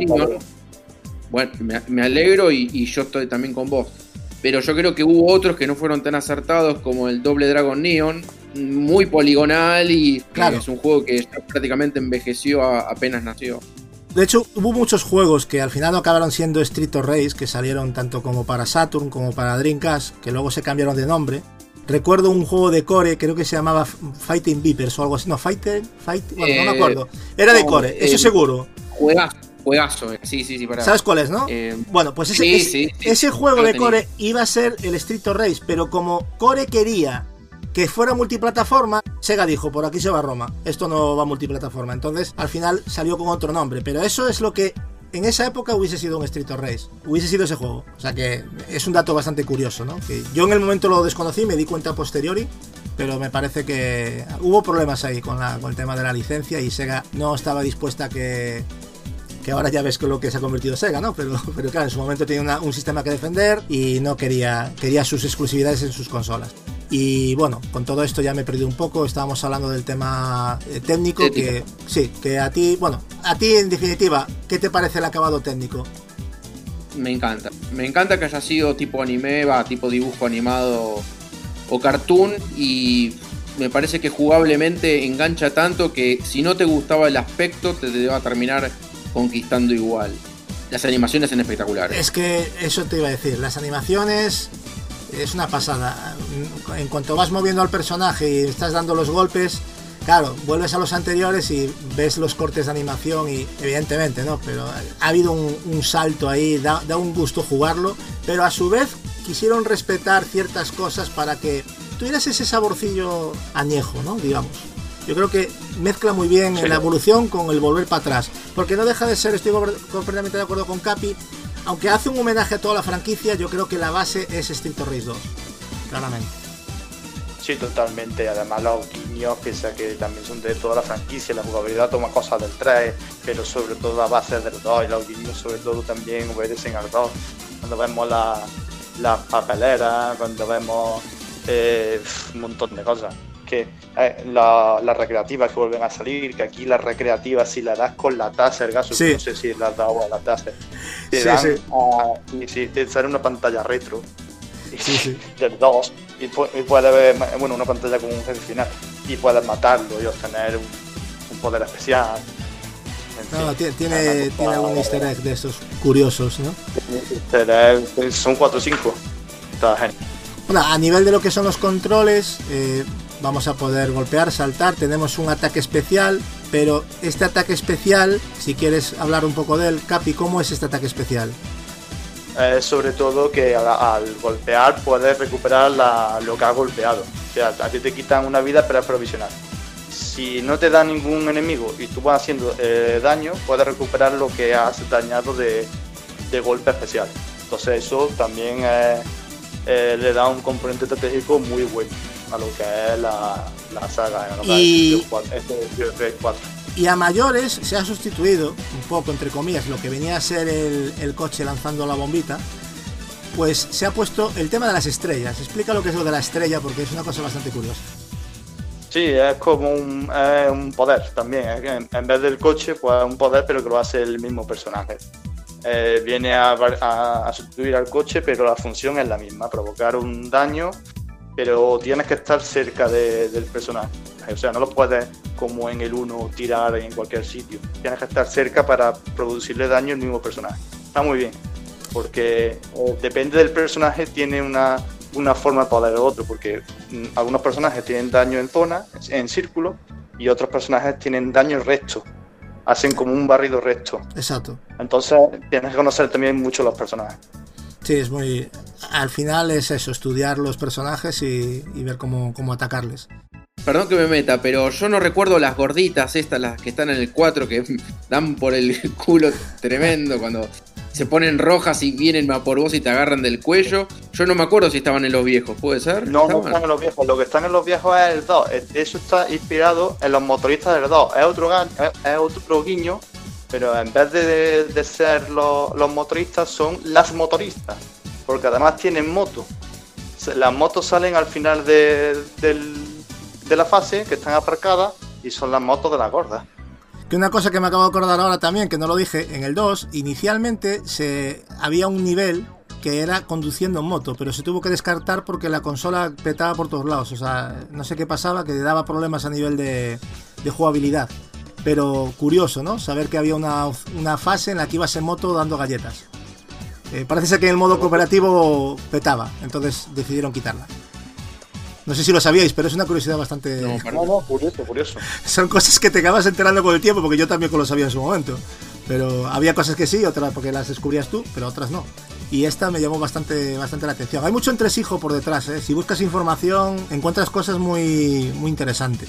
Bueno, me, alegro y, y yo estoy también con vos pero yo creo que hubo otros que no fueron tan acertados como el Doble Dragon Neon, muy poligonal y claro. es un juego que prácticamente envejeció apenas nació. De hecho, hubo muchos juegos que al final acabaron siendo Street of Race, que salieron tanto como para Saturn como para Dreamcast, que luego se cambiaron de nombre. Recuerdo un juego de Core, creo que se llamaba Fighting Beepers o algo así. No, Fighter, Fight, bueno, no me eh, acuerdo. Era de Core, eso seguro. Juegazo Juegazo, eh. sí, sí, sí. Para... ¿Sabes cuál es, no? Eh, bueno, pues ese, ese, juego de Core iba a ser el Street of Race, pero como Core quería que fuera multiplataforma, Sega dijo, por aquí se va Roma, esto no va multiplataforma. Entonces, al final salió con otro nombre, pero eso es lo que en esa época hubiese sido un Street of Race, hubiese sido ese juego. O sea que es un dato bastante curioso, ¿no? Que yo en el momento lo desconocí, me di cuenta posteriori, pero me parece que hubo problemas ahí con, con el tema de la licencia y Sega no estaba dispuesta a que que ahora ya ves con lo que se ha convertido Sega, ¿no? Pero, pero claro, en su momento tenía un sistema que defender y no quería, quería sus exclusividades en sus consolas. Y bueno, con todo esto ya me he perdido un poco, estábamos hablando del tema eh, técnico, que sí, que a ti, bueno, a ti en definitiva, ¿qué te parece el acabado técnico? Me encanta, me encanta que haya sido tipo anime, va, tipo dibujo animado o cartoon y me parece que jugablemente engancha tanto que si no te gustaba el aspecto te va a terminar conquistando igual. Las animaciones son espectaculares. Es que eso te iba a decir, las animaciones es una pasada. En cuanto vas moviendo al personaje y estás dando los golpes, claro, vuelves a los anteriores y ves los cortes de animación y evidentemente, ¿no? Pero ha habido un, salto ahí, da, da, un gusto jugarlo, pero a su vez quisieron respetar ciertas cosas para que tuvieras ese saborcillo añejo, ¿no? Digamos yo creo que mezcla muy bien la evolución con el volver para atrás. Porque no deja de ser, estoy completamente de acuerdo con Capi, aunque hace un homenaje a toda la franquicia, yo creo que la base es Street Race 2, claramente. Sí, totalmente. Además, los guiños, pese a que también son de toda la franquicia, la jugabilidad toma cosas del 3, pero sobre todo la base del 2 y los guiños, sobre todo, también obedecen al 2. Cuando vemos las la papeleras, cuando vemos eh, un montón de cosas que eh, las recreativas que vuelven a salir, que aquí las recreativas si la das con la taser, gaso, no sé si la has dado a la taser, te dan y si te sale una pantalla retro del 2 y, puedes ver bueno, una pantalla con un jefe final y puedes matarlo y obtener un, poder especial. tiene, tiene, algún easter egg de esos curiosos, ¿no? son 4 o 5. Está genial. Bueno, a nivel de lo que son los controles, eh, vamos a poder golpear, saltar, tenemos un ataque especial, pero este ataque especial, si quieres hablar un poco de él, Capi, ¿cómo es este ataque especial? Eh, sobre todo que al, golpear puedes recuperar lo que has golpeado. O sea, a ti te quitan una vida, es provisional. Si no te da ningún enemigo y tú vas haciendo eh, daño, puedes recuperar lo que has dañado de, golpe especial. Entonces eso también eh, le da un componente estratégico muy bueno a lo que es la, la saga y, este 4. Y a mayores se ha sustituido, un poco entre comillas, lo que venía a ser el, el coche lanzando la bombita, pues se ha puesto el tema de las estrellas. Explica lo que es lo de la estrella porque es una cosa bastante curiosa. Sí, es como un, es un poder también. En, en vez del coche, pues es un poder, pero que lo hace el mismo personaje. Eh, viene a, a- a sustituir al coche, pero la función es la misma, provocar un daño, pero tienes que estar cerca de- del personaje. O sea, no lo puedes, como en el 1, tirar en cualquier sitio. Tienes que estar cerca para producirle daño al mismo personaje. Está muy bien, porque depende del personaje, tiene una, una forma de poder otro, porque mm, algunos personajes tienen daño en zona, en círculo, y otros personajes tienen daño recto. Hacen como un barrido recto. Exacto. Entonces tienes que conocer también mucho los personajes. Sí, es muy... Al final es eso, estudiar los personajes y, y ver cómo, cómo atacarles. Perdón que me meta, pero yo no recuerdo las gorditas estas, las que están en el 4, que dan por el culo tremendo cuando se ponen rojas y vienen a por vos y te agarran del cuello. Yo no me acuerdo si estaban en los viejos, ¿puede ser? No, no están en los viejos. Lo que están en los viejos es el 2. Es- Eso está inspirado en los motoristas del 2. Es otro, gan- es es otro guiño, pero en vez de, de ser los, los motoristas, son las motoristas. Porque además tienen moto. Las motos salen al final de, de la fase, que están aparcadas, y son las motos de la gorda. Que una cosa que me acabo de acordar ahora también, que no lo dije, en el 2, inicialmente se había un nivel que era conduciendo en moto, pero se tuvo que descartar porque la consola petaba por todos lados. O sea, no sé qué pasaba, que daba problemas a nivel de, de jugabilidad. Pero curioso, ¿no? Saber que había una, una fase en la que ibas en moto dando galletas. Eh, parece ser que en el modo cooperativo petaba, entonces decidieron quitarla. No sé si lo sabíais, pero es una curiosidad bastante... No, No, curioso, curioso. son cosas que te acabas enterando con el tiempo, porque yo también lo sabía en su momento. Pero había cosas que sí, otras porque las descubrías tú, pero otras no. Y esta me llamó bastante, bastante la atención. Hay mucho entresijo por detrás, ¿eh? Si buscas información, encuentras cosas muy, muy interesantes.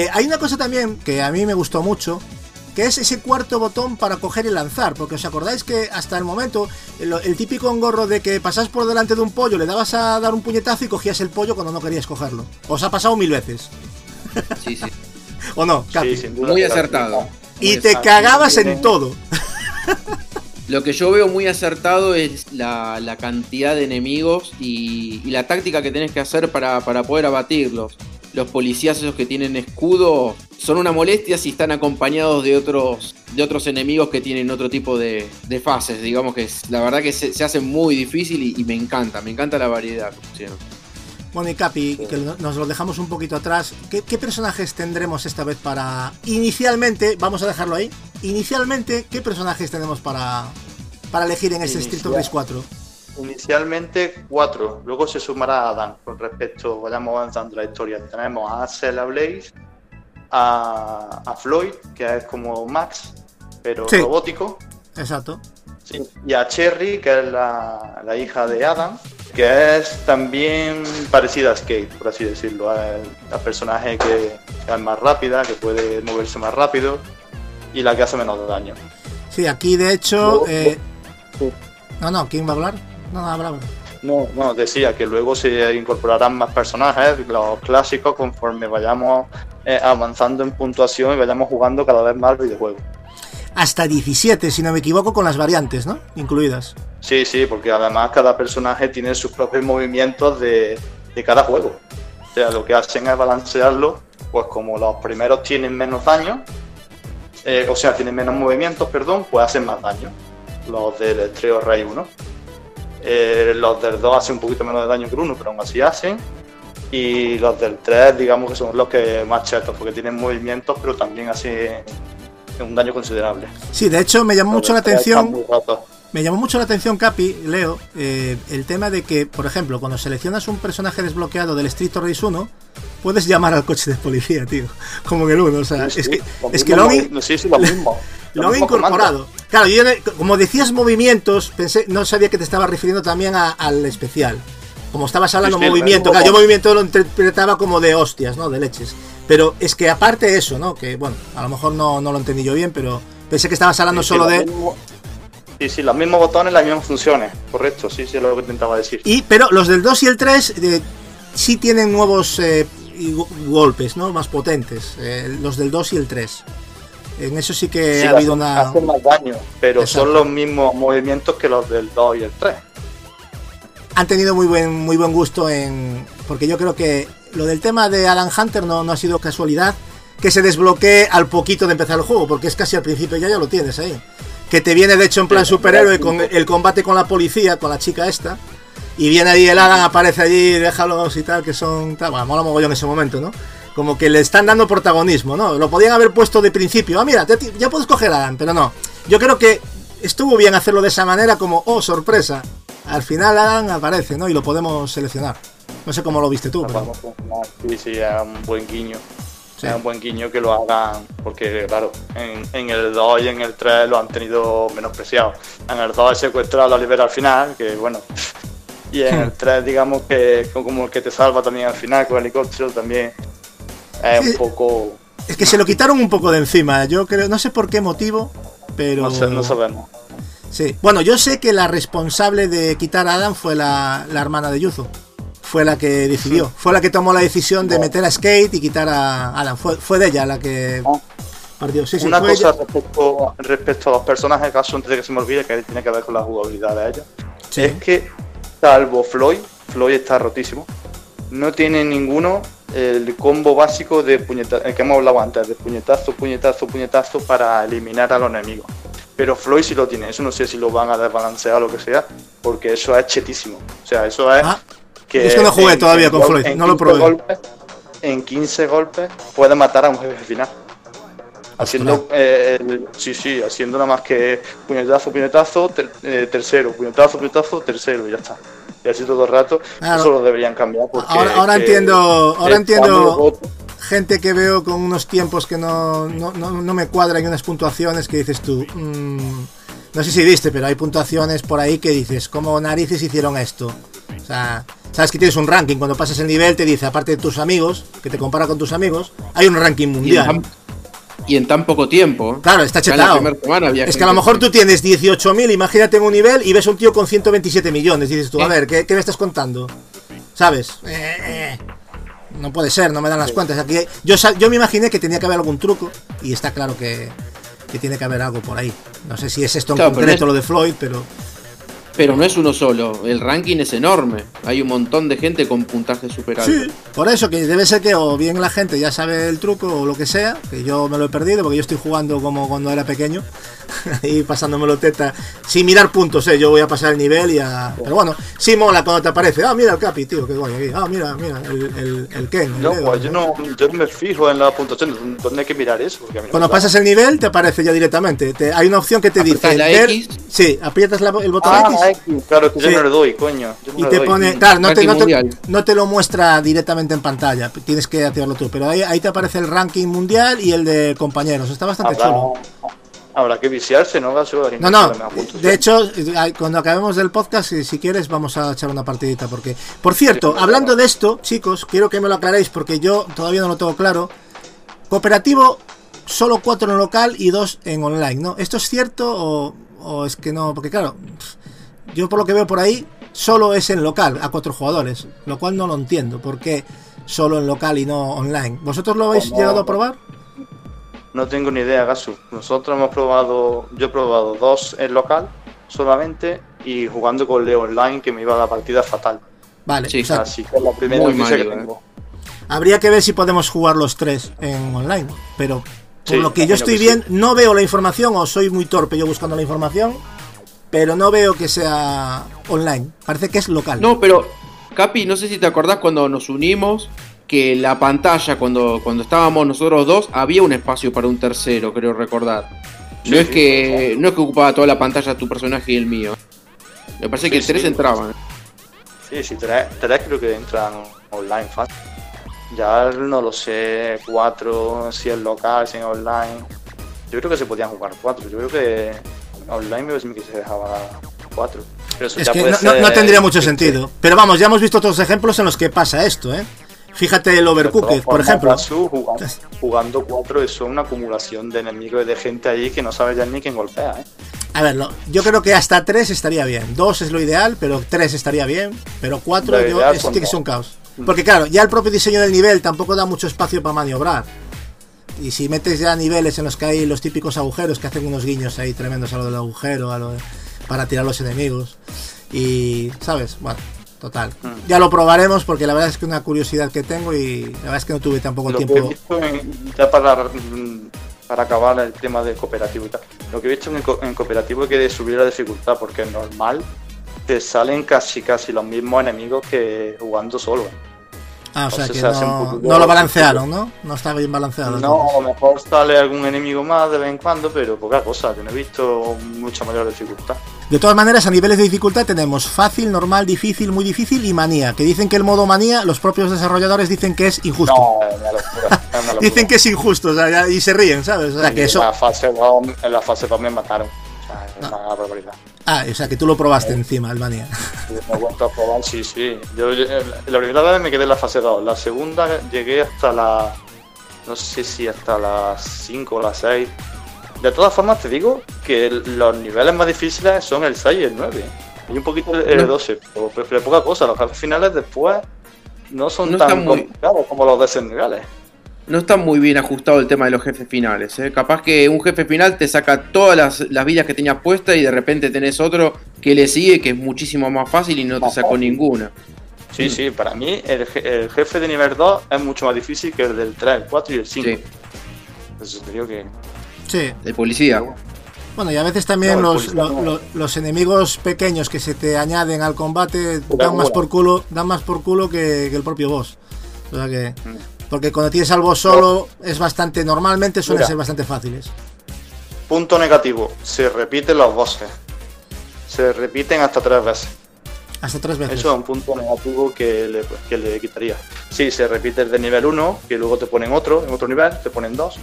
Eh, hay una cosa también que a mí me gustó mucho, que es ese cuarto botón para coger y lanzar, porque os acordáis que hasta el momento el, el típico engorro de que pasas por delante de un pollo, le dabas a dar un puñetazo y cogías el pollo cuando no querías cogerlo. Os ha pasado mil veces, Sí, sí. ¿o no? Capi? Sí. Muy acertado. y Muy te acertado. cagabas en todo. Lo que yo veo muy acertado es la, la cantidad de enemigos y, y la táctica que tenés que hacer para, para poder abatirlos. Los policías esos que tienen escudo son una molestia si están acompañados de otros, de otros enemigos que tienen otro tipo de, de fases. Digamos que es- la verdad que se, se hace muy difícil y, y me encanta, me encanta la variedad. Bueno, y Capi, que no- nos lo dejamos un poquito atrás. ¿Qué, qué personajes tendremos esta vez para. Inicialmente, vamos a dejarlo ahí. Inicialmente, ¿qué personajes tenemos para, para elegir en este Street of Inicial. Rage 4? Inicialmente cuatro, luego se sumará Adam con respecto, vayamos avanzando la historia. Tenemos a Axel, a Blaze, a, a Floyd, que es como Max, pero Sí. robótico, Exacto. Sí, y a Cherry, que es la, la hija de Adam, que es también parecida a Skate, por así decirlo. La personaje que es más rápida, que puede moverse más rápido y la que hace menos daño. Sí, aquí de hecho. Eh, Sí. No, no, ¿quién va a hablar? No, no, decía que luego se incorporarán más personajes, los clásicos, conforme vayamos eh, avanzando en puntuación y vayamos jugando cada vez más videojuegos. Hasta 17, si no me equivoco, con las variantes, ¿no? Incluidas. Sí, sí, porque además cada personaje tiene sus propios movimientos de, de cada juego. O sea, lo que hacen es balancearlo, pues como los primeros tienen menos daño, eh, o sea, tienen menos movimientos, perdón, pues hacen más daño. Los del Trio Rey 1. Eh, los del 2 hacen un poquito menos de daño que el 1, pero aún así hacen. Y los del 3, digamos que son los que más chetos, porque tienen movimientos, pero también hacen un daño considerable. Sí, de hecho, me llamó Los mucho la 3 están atención. Me llamó mucho la atención, Capi, Leo, eh, el tema de que, por ejemplo, cuando seleccionas un personaje desbloqueado del Street of Rage 1, puedes llamar al coche de policía, tío. Como en el 1, o sea, Sí, es sí, que, lo es que lo sí, sí, lo lo han mismo incorporado. Claro, yo como decías movimientos, pensé, no sabía que te estabas refiriendo también a- al especial. Como estabas hablando sí, movimiento, claro, yo movimiento lo interpretaba como de hostias, ¿no? De leches. Pero es que aparte de eso, ¿no? Que bueno, a lo mejor no, no lo entendí yo bien, pero pensé que estabas hablando Sí, solo de. Sí, sí, los mismos botones, las mismas funciones. Correcto, sí, sí, es lo que intentaba decir. Y, pero los del 2 y el 3 eh, sí tienen nuevos eh, golpes, ¿no? Más potentes. eh, los del 2 y el 3. En eso sí que Sí, ha habido hacen- una. hacen más daño, pero Exacto. son los mismos movimientos que los del 2 y el 3. han tenido muy buen muy buen gusto en porque yo creo que lo del tema de Alan Hunter no, no ha sido casualidad que se desbloquee al poquito de empezar el juego porque es casi al principio ya ya lo tienes ahí que te viene de hecho en plan Sí, superhéroe sí. con el combate con la policía con la chica esta y viene ahí el Alan aparece allí déjalos y tal que son tal, bueno, mola mogollón en ese momento no como que le están dando protagonismo no lo podían haber puesto de principio ah mira te- ya puedes coger a Alan pero no yo creo que estuvo bien hacerlo de esa manera como oh sorpresa al final Alan aparece, ¿no? Y lo podemos seleccionar. No sé cómo lo viste tú, pero... Sí, sí, es un buen guiño. Sí. Un buen guiño que lo hagan, porque claro, en, en el 2 y en el 3 lo han tenido menospreciado. En el 2 es secuestrado a la libera al final, que bueno. Y en Hmm. el 3, digamos que como el que te salva también al final con el helicóptero, también es Sí. un poco. Es que se lo quitaron un poco de encima. Yo creo, no sé por qué motivo, pero... No, sé, no sabemos. Sí. Bueno, yo sé que la responsable de quitar a Adam fue la, la hermana de Yuzo. Fue la que decidió. Fue la que tomó la decisión de meter a Skate y quitar a Adam. Fue, fue de ella la que Ah. partió. Sí, sí, Una cosa ella. respecto, respecto a los personajes, caso antes de que se me olvide, que tiene que ver con la jugabilidad de. Sí. Es que, salvo Floyd, Floyd está rotísimo, no tiene ninguno el combo básico de puñetazo, el que hemos hablado antes, de puñetazo, puñetazo, puñetazo para eliminar a los enemigos. Pero Floyd sí lo tiene, eso no sé si lo van a desbalancear o lo que sea, porque eso es chetísimo. O sea, eso es Ah, que. es que no jugué todavía con Floyd, en no lo 15 probé. golpes- en 15 golpes puede matar a un jefe final. Haciendo, eh, sí, sí, haciendo nada más que puñetazo, puñetazo, ter- eh, tercero, puñetazo, puñetazo, tercero, y ya está. Y así todo el rato, Claro. eso lo deberían cambiar. Porque Ahora- ahora que entiendo- ahora entiendo- gente que veo con unos tiempos que no, no, no, no me cuadran y unas puntuaciones que dices tú. mm, no sé si viste, pero hay puntuaciones por ahí que dices, ¿cómo narices hicieron esto? O sea, sabes que tienes un ranking. Cuando pasas el nivel te dice, aparte de tus amigos, que te compara con tus amigos, hay un ranking mundial. Y en tan poco tiempo. Claro, está chetado. Es que a lo mejor tú tienes 18.000, imagínate en un nivel y ves un tío con 127 millones. Y dices tú, a Eh. ver, ¿qué, qué me estás contando? ¿Sabes? Eh, eh. No puede ser, no me dan las cuentas. Aquí, yo, yo me imaginé que tenía que haber algún truco y está claro que, que tiene que haber algo por ahí. No sé si es esto en Claro, concreto es- lo de Floyd, pero... Pero no es uno solo. El ranking es enorme. Hay un montón de gente con puntaje super alto. Sí, por eso que debe ser que o bien la gente ya sabe el truco o lo que sea, que yo me lo he perdido porque yo estoy jugando como cuando era pequeño y pasándomelo teta sin mirar puntos, eh, yo voy a pasar el nivel y a... Pero bueno, sí mola cuando te aparece, ah, mira el Capi, tío, qué guay aquí, ah, mira, mira, el, el, el Ken. el No, pues yo no, yo no me fijo en la puntuación, ¿dónde hay que mirar eso? Porque a mí no Cuando pasas el nivel te aparece ya directamente, te- hay una opción que te dice... ¿Aprietas la ver- X? Sí, aprietas la- el botón Ah, X X, claro, que yo no le doy, coño. yo no y le te doy. pone, claro, no te, no, te, no te lo muestra directamente en pantalla, tienes que activarlo tú, pero ahí, ahí te aparece el ranking mundial y el de compañeros, está bastante Habrá, chulo. Habrá que viciarse, ¿no? No, no, de hecho, eh, cuando acabemos del podcast, si, quieres, vamos a echar una partidita, porque, por cierto, hablando de esto, chicos, quiero que me lo aclaréis, porque yo todavía no lo tengo claro, cooperativo, solo cuatro en local y dos en online, ¿no? ¿Esto es cierto o, o es que no? Porque claro, yo por lo que veo por ahí, solo es en local, a cuatro jugadores, lo cual no lo entiendo, ¿por qué solo en local y no online? ¿Vosotros lo habéis llegado a probar? No tengo ni idea, Gasu. Nosotros hemos probado, yo he probado dos en local solamente y jugando con Leo online que me iba a la partida fatal. Vale, Sí, o sea, Así que es la primera noticia que malo, eh. tengo. Habría que ver si podemos jugar los tres en online, pero por Sí, lo que yo estoy que sí. viendo, no veo la información o soy muy torpe yo buscando la información, pero no veo que sea online. Parece que es local. No, pero Capi, no sé si te acordás cuando nos unimos que la pantalla, cuando, cuando estábamos nosotros dos, había un espacio para un tercero, creo recordar. Sí, No es sí, que no es que ocupaba toda la pantalla tu personaje y el mío. Me parece Sí, que tres sí. entraban. Sí, sí, tres, tres creo que entran online fácil. Ya no lo sé, cuatro, si es local, si es online. Yo creo que se podían jugar cuatro. Yo creo que online me parece que se dejaba 4. Es que no, tendría mucho sentido. Pero vamos, ya hemos visto otros ejemplos en los que pasa esto, ¿eh? Fíjate el Overcooked, por ejemplo. Jugando, 4 eso es una acumulación de enemigos y de gente ahí que no sabe ya ni quién golpea, ¿eh? A ver, yo creo que hasta 3 estaría bien. 2 es lo ideal, pero 3 estaría bien. Pero 4 yo, es, tiene que ser un caos. Mm. Porque claro, ya el propio diseño del nivel tampoco da mucho espacio para maniobrar. Y si metes ya niveles en los que hay los típicos agujeros que hacen unos guiños ahí tremendos a lo del agujero, a lo para tirar los enemigos. Y, ¿sabes? Bueno, total. Mm. Ya lo probaremos porque la verdad es que es una curiosidad que tengo y la verdad es que no tuve tampoco tiempo. ya para, para acabar el tema de cooperativo y tal. Lo que he visto en, cooperativo es que de subir la dificultad porque es normal te salen casi casi los mismos enemigos que jugando solo. Ah, o sea que no, lo balancearon, ¿no? No está bien balanceado. No, a lo mejor sale algún enemigo más de vez en cuando, pero poca cosa, que no he visto mucha mayor dificultad. De todas maneras, a niveles de dificultad tenemos fácil, normal, difícil, muy difícil y manía. Que dicen que el modo manía, los propios desarrolladores dicen que es injusto. No, es una locura, dicen que es injusto, o sea, y se ríen, ¿sabes? O sea, que eso... En la fase 2, en la fase me mataron. O sea, es una barbaridad. Ah, o sea, que tú lo probaste encima, el Mania. Me a probar, sí, sí. Yo, eh, la primera vez me quedé en la fase 2. La segunda llegué hasta la. No sé si hasta las 5 o las 6. De todas formas, te digo que los niveles más difíciles son el 6 y el 9. Y un poquito el, 12, pero, pero, poca cosa. Los finales después no son tan complicados como los de Senegales no está muy bien ajustado el tema de los jefes finales. ¿eh? Capaz que un jefe final te saca todas las, vidas que tenías puestas y de repente tenés otro que le sigue, que es muchísimo más fácil y no te sacó ninguna. Sí, sí, para mí el, jefe de nivel 2 es mucho más difícil que el del 3, el 4 y el 5. Sí. Eso te digo que. Sí. De policía. Bueno, y a veces también los, enemigos pequeños que se te añaden al combate dan más por culo, dan más por culo que, el propio boss. O sea que. Mm. Porque cuando tienes algo solo es bastante, normalmente suelen ser bastante fáciles. Punto negativo, se repiten los bosses. Se repiten hasta tres veces. Hasta tres veces. Eso es un punto negativo que le, que le quitaría. Sí, se repite el de nivel 1, que luego te ponen otro, en otro nivel, te ponen dos.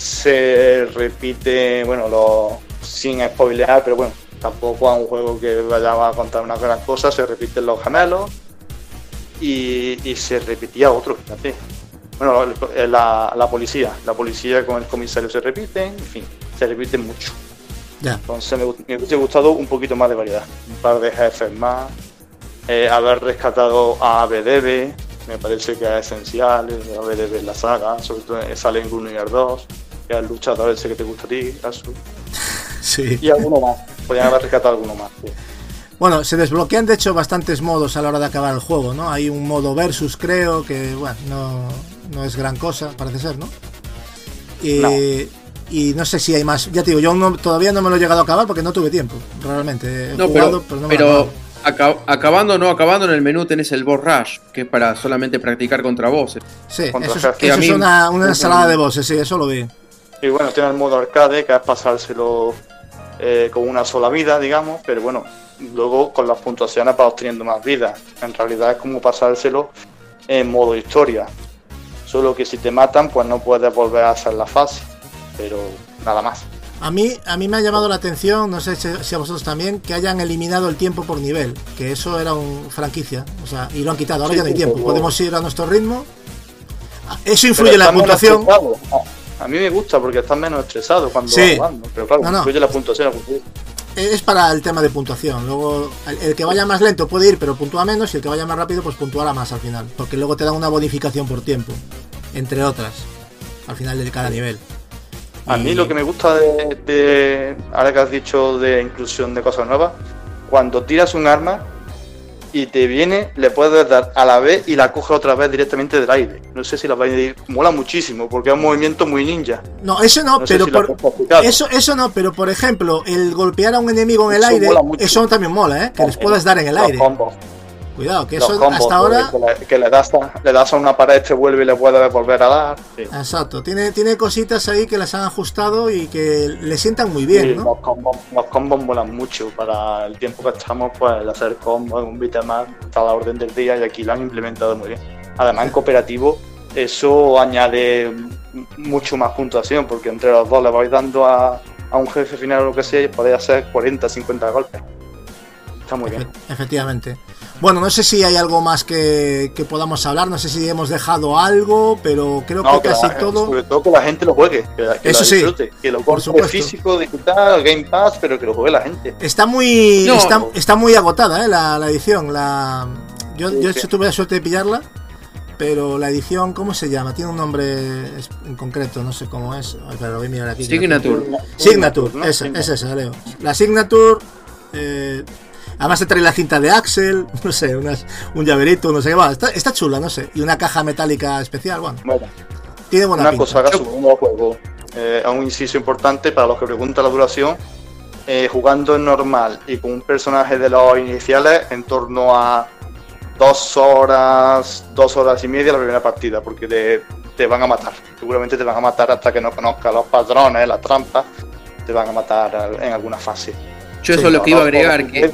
Se repite, bueno, lo, sin spoilear, pero bueno, tampoco a un juego que vaya a contar una gran cosa, se repiten los gemelos y, se repetía otro, fíjate. Bueno, la, la, policía, la policía con el comisario se repiten, en fin, se repiten mucho. Entonces me, me hubiese gustado un poquito más de variedad, un par de jefes más, eh, haber rescatado a ABDB, me parece que es esencial, eh, ABDB en la saga, sobre todo sale en 1 y 2, que es el luchador ese que te gusta a ti, Asu. Sí. Y alguno más, podrían haber rescatado alguno más. Bueno, se desbloquean de hecho bastantes modos a la hora de acabar el juego, ¿no? Hay un modo versus, creo, que bueno, no, es gran cosa, parece ser, ¿no? Y no. sé si hay más. Ya te digo, yo todavía no me lo he llegado a acabar porque no tuve tiempo, realmente. no, pero, pero, acabando no acabando en el menú tenés el boss rush, que es para solamente practicar contra bosses. Sí, eso, es, una, una, ensalada de bosses, sí, eso lo vi. Y bueno, tiene el modo arcade, que es pasárselo eh, con una sola vida, digamos, pero bueno, luego con las puntuaciones vas obteniendo más vida. En realidad es como pasárselo en modo historia. Solo que si te matan, pues no puedes volver a hacer la fase. Pero nada más. A mí, a mí me ha llamado la atención, no sé si a vosotros también, que hayan eliminado el tiempo por nivel. Que eso era un franquicia. O sea, y lo han quitado. Ahora ya no hay tiempo. Podemos ir a nuestro ritmo. Eso influye en la puntuación. A mí me gusta porque estás menos estresado cuando vas jugando. Pero claro, influye la puntuación es para el tema de puntuación. Luego, el, que vaya más lento puede ir, pero puntúa menos, y el que vaya más rápido, pues puntuará más al final. Porque luego te dan una bonificación por tiempo, entre otras, al final de cada nivel. A mí lo que me gusta de, de, ahora que has dicho de inclusión de cosas nuevas, cuando tiras un arma, y te viene, le puedes dar a la vez y la coge otra vez directamente del aire. No sé si la va a ir. Mola muchísimo porque es un movimiento muy ninja. No, eso no, pero por, eso, eso no, pero por ejemplo, el golpear a un enemigo en el aire, eso también mola, ¿eh? Que les puedas dar en el aire. Cuidado, que eso hasta ahora. Que, le, das a, le das a una pared, te vuelve y le puedes volver a dar. Exacto, tiene, tiene cositas ahí que las han ajustado y que le sientan muy bien. ¿no? Los, combos, los combos molan mucho. Para el tiempo que estamos, pues el hacer combos en un beat'em está a la orden del día y aquí lo han implementado muy bien. Además, en cooperativo, eso añade mucho más puntuación porque entre los dos le vais dando a, a un jefe final o lo que sea y podéis hacer 40, 50 golpes. Está muy bien. Efectivamente. Bueno, no sé si hay algo más que, que podamos hablar, no sé si hemos dejado algo, pero creo No, que que casi la- todo... Sobre todo que la gente lo juegue, que, la- que Eso sí, que lo por compre supuesto. físico, digital, Game Pass, pero que lo juegue la gente. Está muy No. está, está muy agotada ¿eh? la, la edición. La, yo, Sí, yo sí. tuve la suerte de pillarla, pero la edición, ¿cómo se llama? Tiene un nombre en concreto, no sé cómo es. Ay, pero lo voy a mirar aquí. Signature. Signature, ¿no? esa, es esa, Leo. La Signature. eh, además te trae la cinta de Axel, no sé, unas, un llaverito, no sé qué. va, está, está chula, no sé. Y una caja metálica especial, bueno, Bueno, tiene buena una pinta. cosa, haga su nuevo juego. Eh, a un inciso importante para los que preguntan la duración. eh, jugando en normal y con un personaje de los iniciales en torno a dos horas, dos horas y media la primera partida, porque te, te van a matar. Seguramente te van a matar hasta que no conozcas los patrones, las trampas, te van a matar en alguna fase. Yo Sí, eso es lo que iba a agregar, que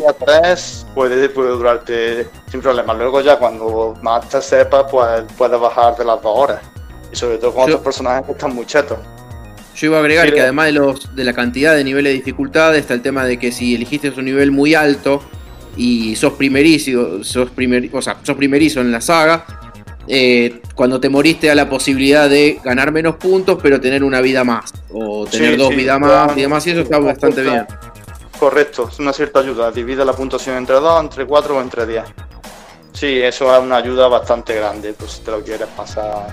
puede, puede durarte sin problema. Luego ya cuando más te sepas, pues puedes bajar de las dos horas. Y sobre todo con Yo- otros personajes que están muy chetos. Yo iba a agregar Sí, que además de los de la cantidad de niveles de dificultad está el tema de que si elegiste un nivel muy alto y sos primerizo, sos primer, o sea, sos primerizo en la saga, eh, cuando te moriste a la posibilidad de ganar menos puntos pero tener una vida más o tener Sí, dos sí, vidas más y demás y eso está bastante bien. Correcto, es una cierta ayuda. Divide la puntuación entre 2, entre 4 o entre 10. Sí, eso es una ayuda bastante grande, pues si te lo quieres pasar.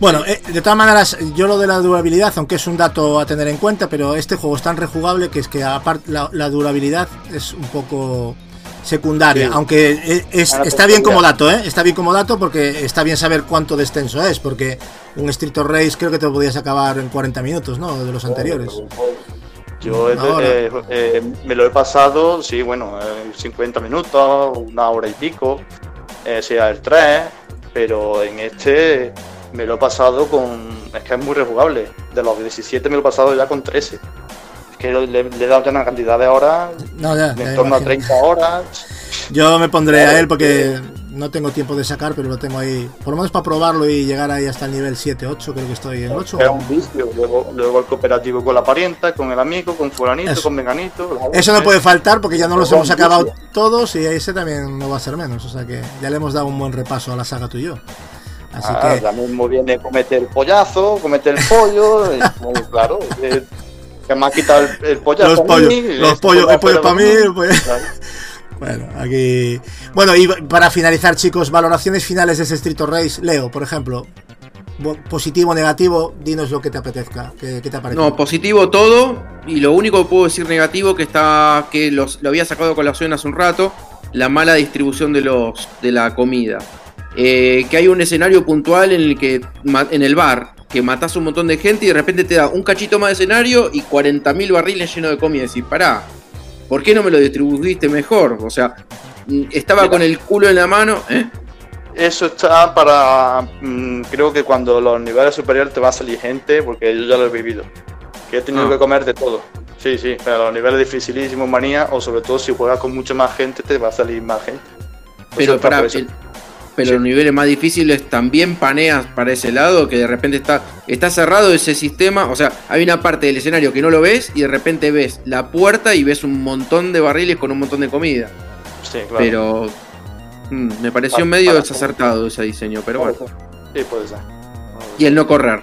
Bueno, eh, de todas maneras, yo lo de la durabilidad, aunque es un dato a tener en cuenta, pero este juego es tan rejugable que es que aparte la, la durabilidad es un poco secundaria, Sí. aunque es- es- Ahora está bien como dato, ¿eh? Está bien como dato porque está bien saber cuánto de extenso es, porque un Street of Race creo que te lo podías acabar en 40 minutos, ¿no? De los anteriores. Yo eh, eh, me lo he pasado, sí, bueno, en 50 minutos, una hora y pico, eh, sea el 3, pero en este me lo he pasado con. Es que es muy rejugable. De los 17 me lo he pasado ya con 13. Es que le, le he dado ya una cantidad de horas, No, ya, en torno a imagino. 30 horas. Yo me pondré a él porque no tengo tiempo de sacar, pero lo tengo ahí. Por lo menos para probarlo y llegar ahí hasta el nivel 7, 8, creo que estoy en el 8. Es un vicio. Luego, luego el cooperativo con la parienta, con el amigo, con fulanito, Eso. con menganito. Eso no puede faltar porque ya no los hemos acabado vicios. todos y ese también no va a ser menos. O sea que ya le hemos dado un buen repaso a la saga tú y yo. Así Ah, que ya mismo viene comete el pollazo, comete el pollo, y, pues, claro, eh, que me ha quitado el, el pollazo. los pollos, los pollos, el pollo era para mí. pollo- Claro. Bueno, aquí. Bueno, y para finalizar, chicos, valoraciones finales de ese Street of. Leo, por ejemplo, positivo, negativo, dinos lo que te apetezca. ¿Qué, te ha parecido? No, positivo todo. Y lo único que puedo decir negativo que está. que los, lo había sacado a colación hace un rato. La mala distribución de los. de la comida. Eh, que hay un escenario puntual en el que. en el bar. Que matás a un montón de gente y de repente te da un cachito más de escenario y 40.000 barriles llenos de comida. Y decís, pará, ¿por qué no me lo distribuiste mejor? O sea, mm, estaba Mira. con el culo en la mano. ¿eh? Eso está para. mm, creo que cuando los niveles superiores te va a salir gente, porque yo ya lo he vivido. Que he tenido Ah. que comer de todo. Sí, sí, pero los niveles dificilísimos, manía, o sobre todo si juegas con mucha más gente, te va a salir más gente. Pero para el- pero Sí. los niveles más difíciles también paneas para ese lado, que de repente está, está cerrado ese sistema. O sea, hay una parte del escenario que no lo ves y de repente ves la puerta y ves un montón de barriles con un montón de comida. Sí, claro. Pero mm, me pareció Para- medio para- desacertado ese diseño, pero bueno. Sí, puede ser. Y el no correr.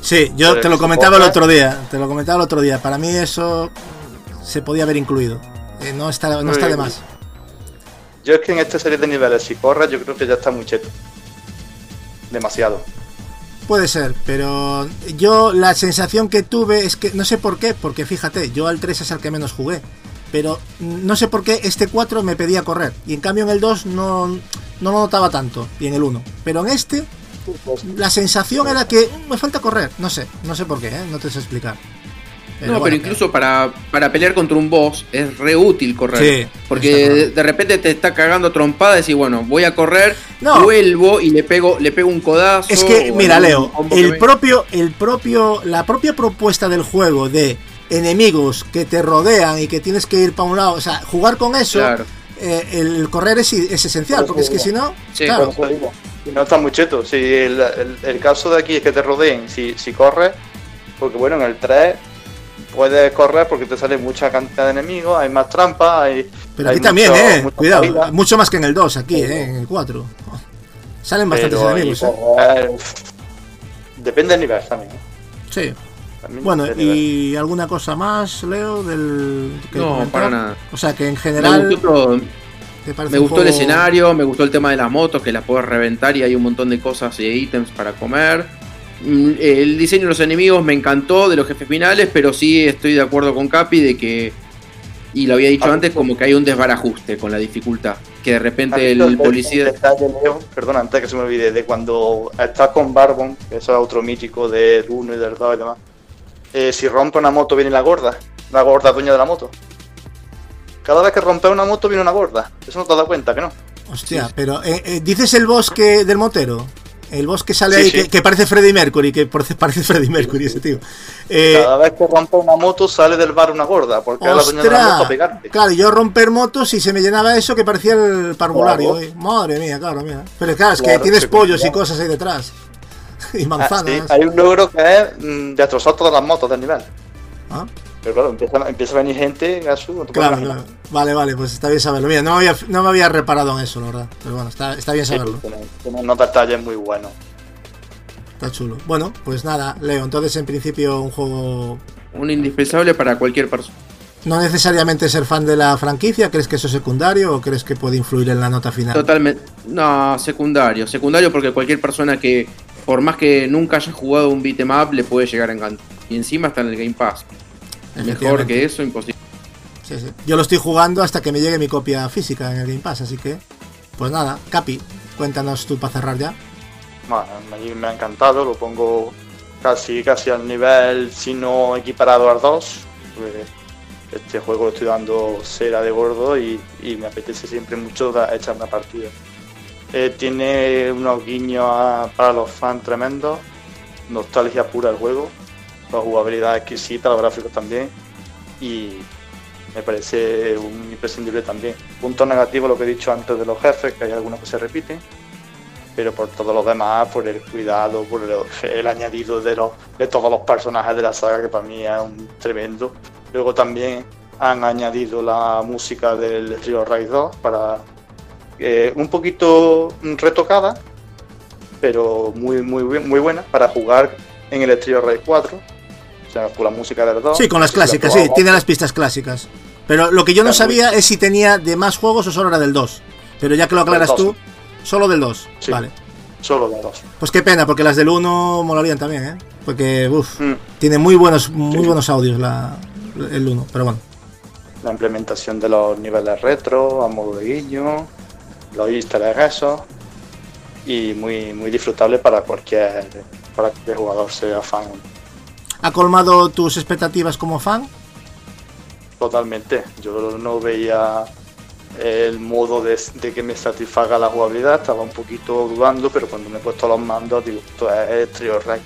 Sí, yo Pero te lo comentaba el otro día. Te lo comentaba el otro día. Para mí eso se podía haber incluido. Eh, no está, no está de bien. más. Yo es que en esta serie de niveles, si corres, yo creo que ya está muy cheto. Demasiado. Puede ser, pero yo la sensación que tuve es que no sé por qué, porque fíjate, yo al 3 es el que menos jugué, pero no sé por qué este 4 me pedía correr y en cambio en el 2 no, no lo notaba tanto y en el 1, pero en este la sensación era que "Mm, me falta correr, no sé, no sé por qué, ¿eh? no te sé explicar. No, bueno, pero incluso para, para pelear contra un boss es re útil correr. Sí, porque de, repente te está cagando trompada y decís, bueno, voy a correr, No. vuelvo y le pego, le pego un codazo. Es que, mira, Leo, que el propio, el propio, la propia propuesta del juego de enemigos que te rodean y que tienes que ir para un lado, o sea, jugar con eso, Claro. eh, el correr es, es esencial, porque es que si no, Sí, claro, no está muy cheto. Si el, el- el caso de aquí es que te rodeen, si, si corres, porque bueno, en el 3 puedes correr porque te sale mucha cantidad de enemigos, hay más trampas, hay. Pero hay aquí también, mucho- eh. Cuidado, mucho más que en el 2, aquí, eh, en el 4. Salen bastantes pero enemigos, y eh. correr, Depende del nivel también. ¿eh? Sí. También Bueno, nivel. ¿y alguna cosa más, Leo, del que No, comentar? para nada. O sea, que en Me general gustó, te parece Me gustó el escenario, me gustó el tema de las motos, que las puedes reventar y hay un montón de cosas y ítems para comer. Mm, El diseño de los enemigos me encantó, de los jefes finales, pero sí estoy de acuerdo con Capi de que, y lo había dicho Ah, antes, como que hay un desbarajuste con la dificultad. Que de repente ¿Has visto el policía... detalle, Leo? Perdona, antes que se me olvide, de cuando estás con Barbon, que eso es otro mítico del 1 y del 2 y demás. eh, si rompe una moto, viene la gorda, la gorda dueña de la moto. Cada vez que rompe una moto, viene una gorda. Eso no te das cuenta, que no. Hostia, pero eh, eh, dices el bosque del motero. El boss que sale Sí, ahí, sí. Que, que parece Freddie Mercury, que parece, Freddie Mercury ese tío. Eh, Cada vez que rompe una moto, sale del bar una gorda, porque la dueña de la moto a pegarte. Claro, yo romper motos y se me llenaba eso que parecía el parvulario. Eh. Madre mía, claro, mira. Pero claro, es que Claro, tienes pollos y cosas ahí detrás. y Ah, sí, manzanas. hay un logro que es mm, destrozar todas las motos del nivel. Ah, Pero claro, empieza, empieza a venir gente, Gasu, Claro, claro. Vale, vale, pues está bien saberlo. Mira, no me había, no me había reparado en eso, la verdad. Pero bueno, está, está bien Sí, saberlo. tiene, tiene detalles muy buenos. Está chulo. Bueno, pues nada, Leo, entonces en principio un juego Un indispensable para cualquier persona. no necesariamente ser fan de la franquicia, ¿crees que eso es secundario o crees que puede influir en la nota final? Totalmente. No, secundario. Secundario porque cualquier persona que, por más que nunca haya jugado un beat'em up, le puede llegar a encantar. Y encima está en el Game Pass. Mejor que eso, imposible. Sí, sí. Yo lo estoy jugando hasta que me llegue mi copia física en el Game Pass, así que pues nada, Capi, cuéntanos tú para cerrar ya. Bueno, a mí me ha encantado, lo pongo casi casi al nivel, si no equiparado al 2. porque Este juego lo estoy dando cera de gordo y, y me apetece siempre mucho da- echar una partida. Eh, tiene unos guiños a- para los fans tremendos, nostalgia pura el juego, la jugabilidad exquisita, los gráficos también y me parece imprescindible también. Punto negativo lo que he dicho antes de los jefes, que hay algunos que se repiten pero por todo lo demás, por el cuidado, por el, añadido de, los, de todos los personajes de la saga, que para mí es un tremendo. Luego también han añadido la música del Rio Raid 2 para eh, un poquito retocada, pero muy, muy, muy buena para jugar en el Trio Raid 4. Sea, con la música del 2. Sí, con las Si la clásicas, sí, tiene las pistas clásicas. Pero lo que yo no sabía es si tenía de más juegos o solo era del 2. Pero ya que lo aclaras tú, solo del 2. Sí. Vale. Solo del 2. Pues qué pena, porque las del 1 molarían también, ¿eh? Porque, uff, Mm. tiene muy buenos, muy Sí. buenos audios la, el 1. Pero bueno, la implementación de los niveles retro a modo de guiño, los easter eggs y muy muy disfrutable para cualquier para cualquier jugador sea fan ¿ha colmado tus expectativas como fan? totalmente. Yo no veía el modo de, de que me satisfaga la jugabilidad, estaba un poquito dudando, pero cuando me he puesto los mandos digo, esto es Trio Raid.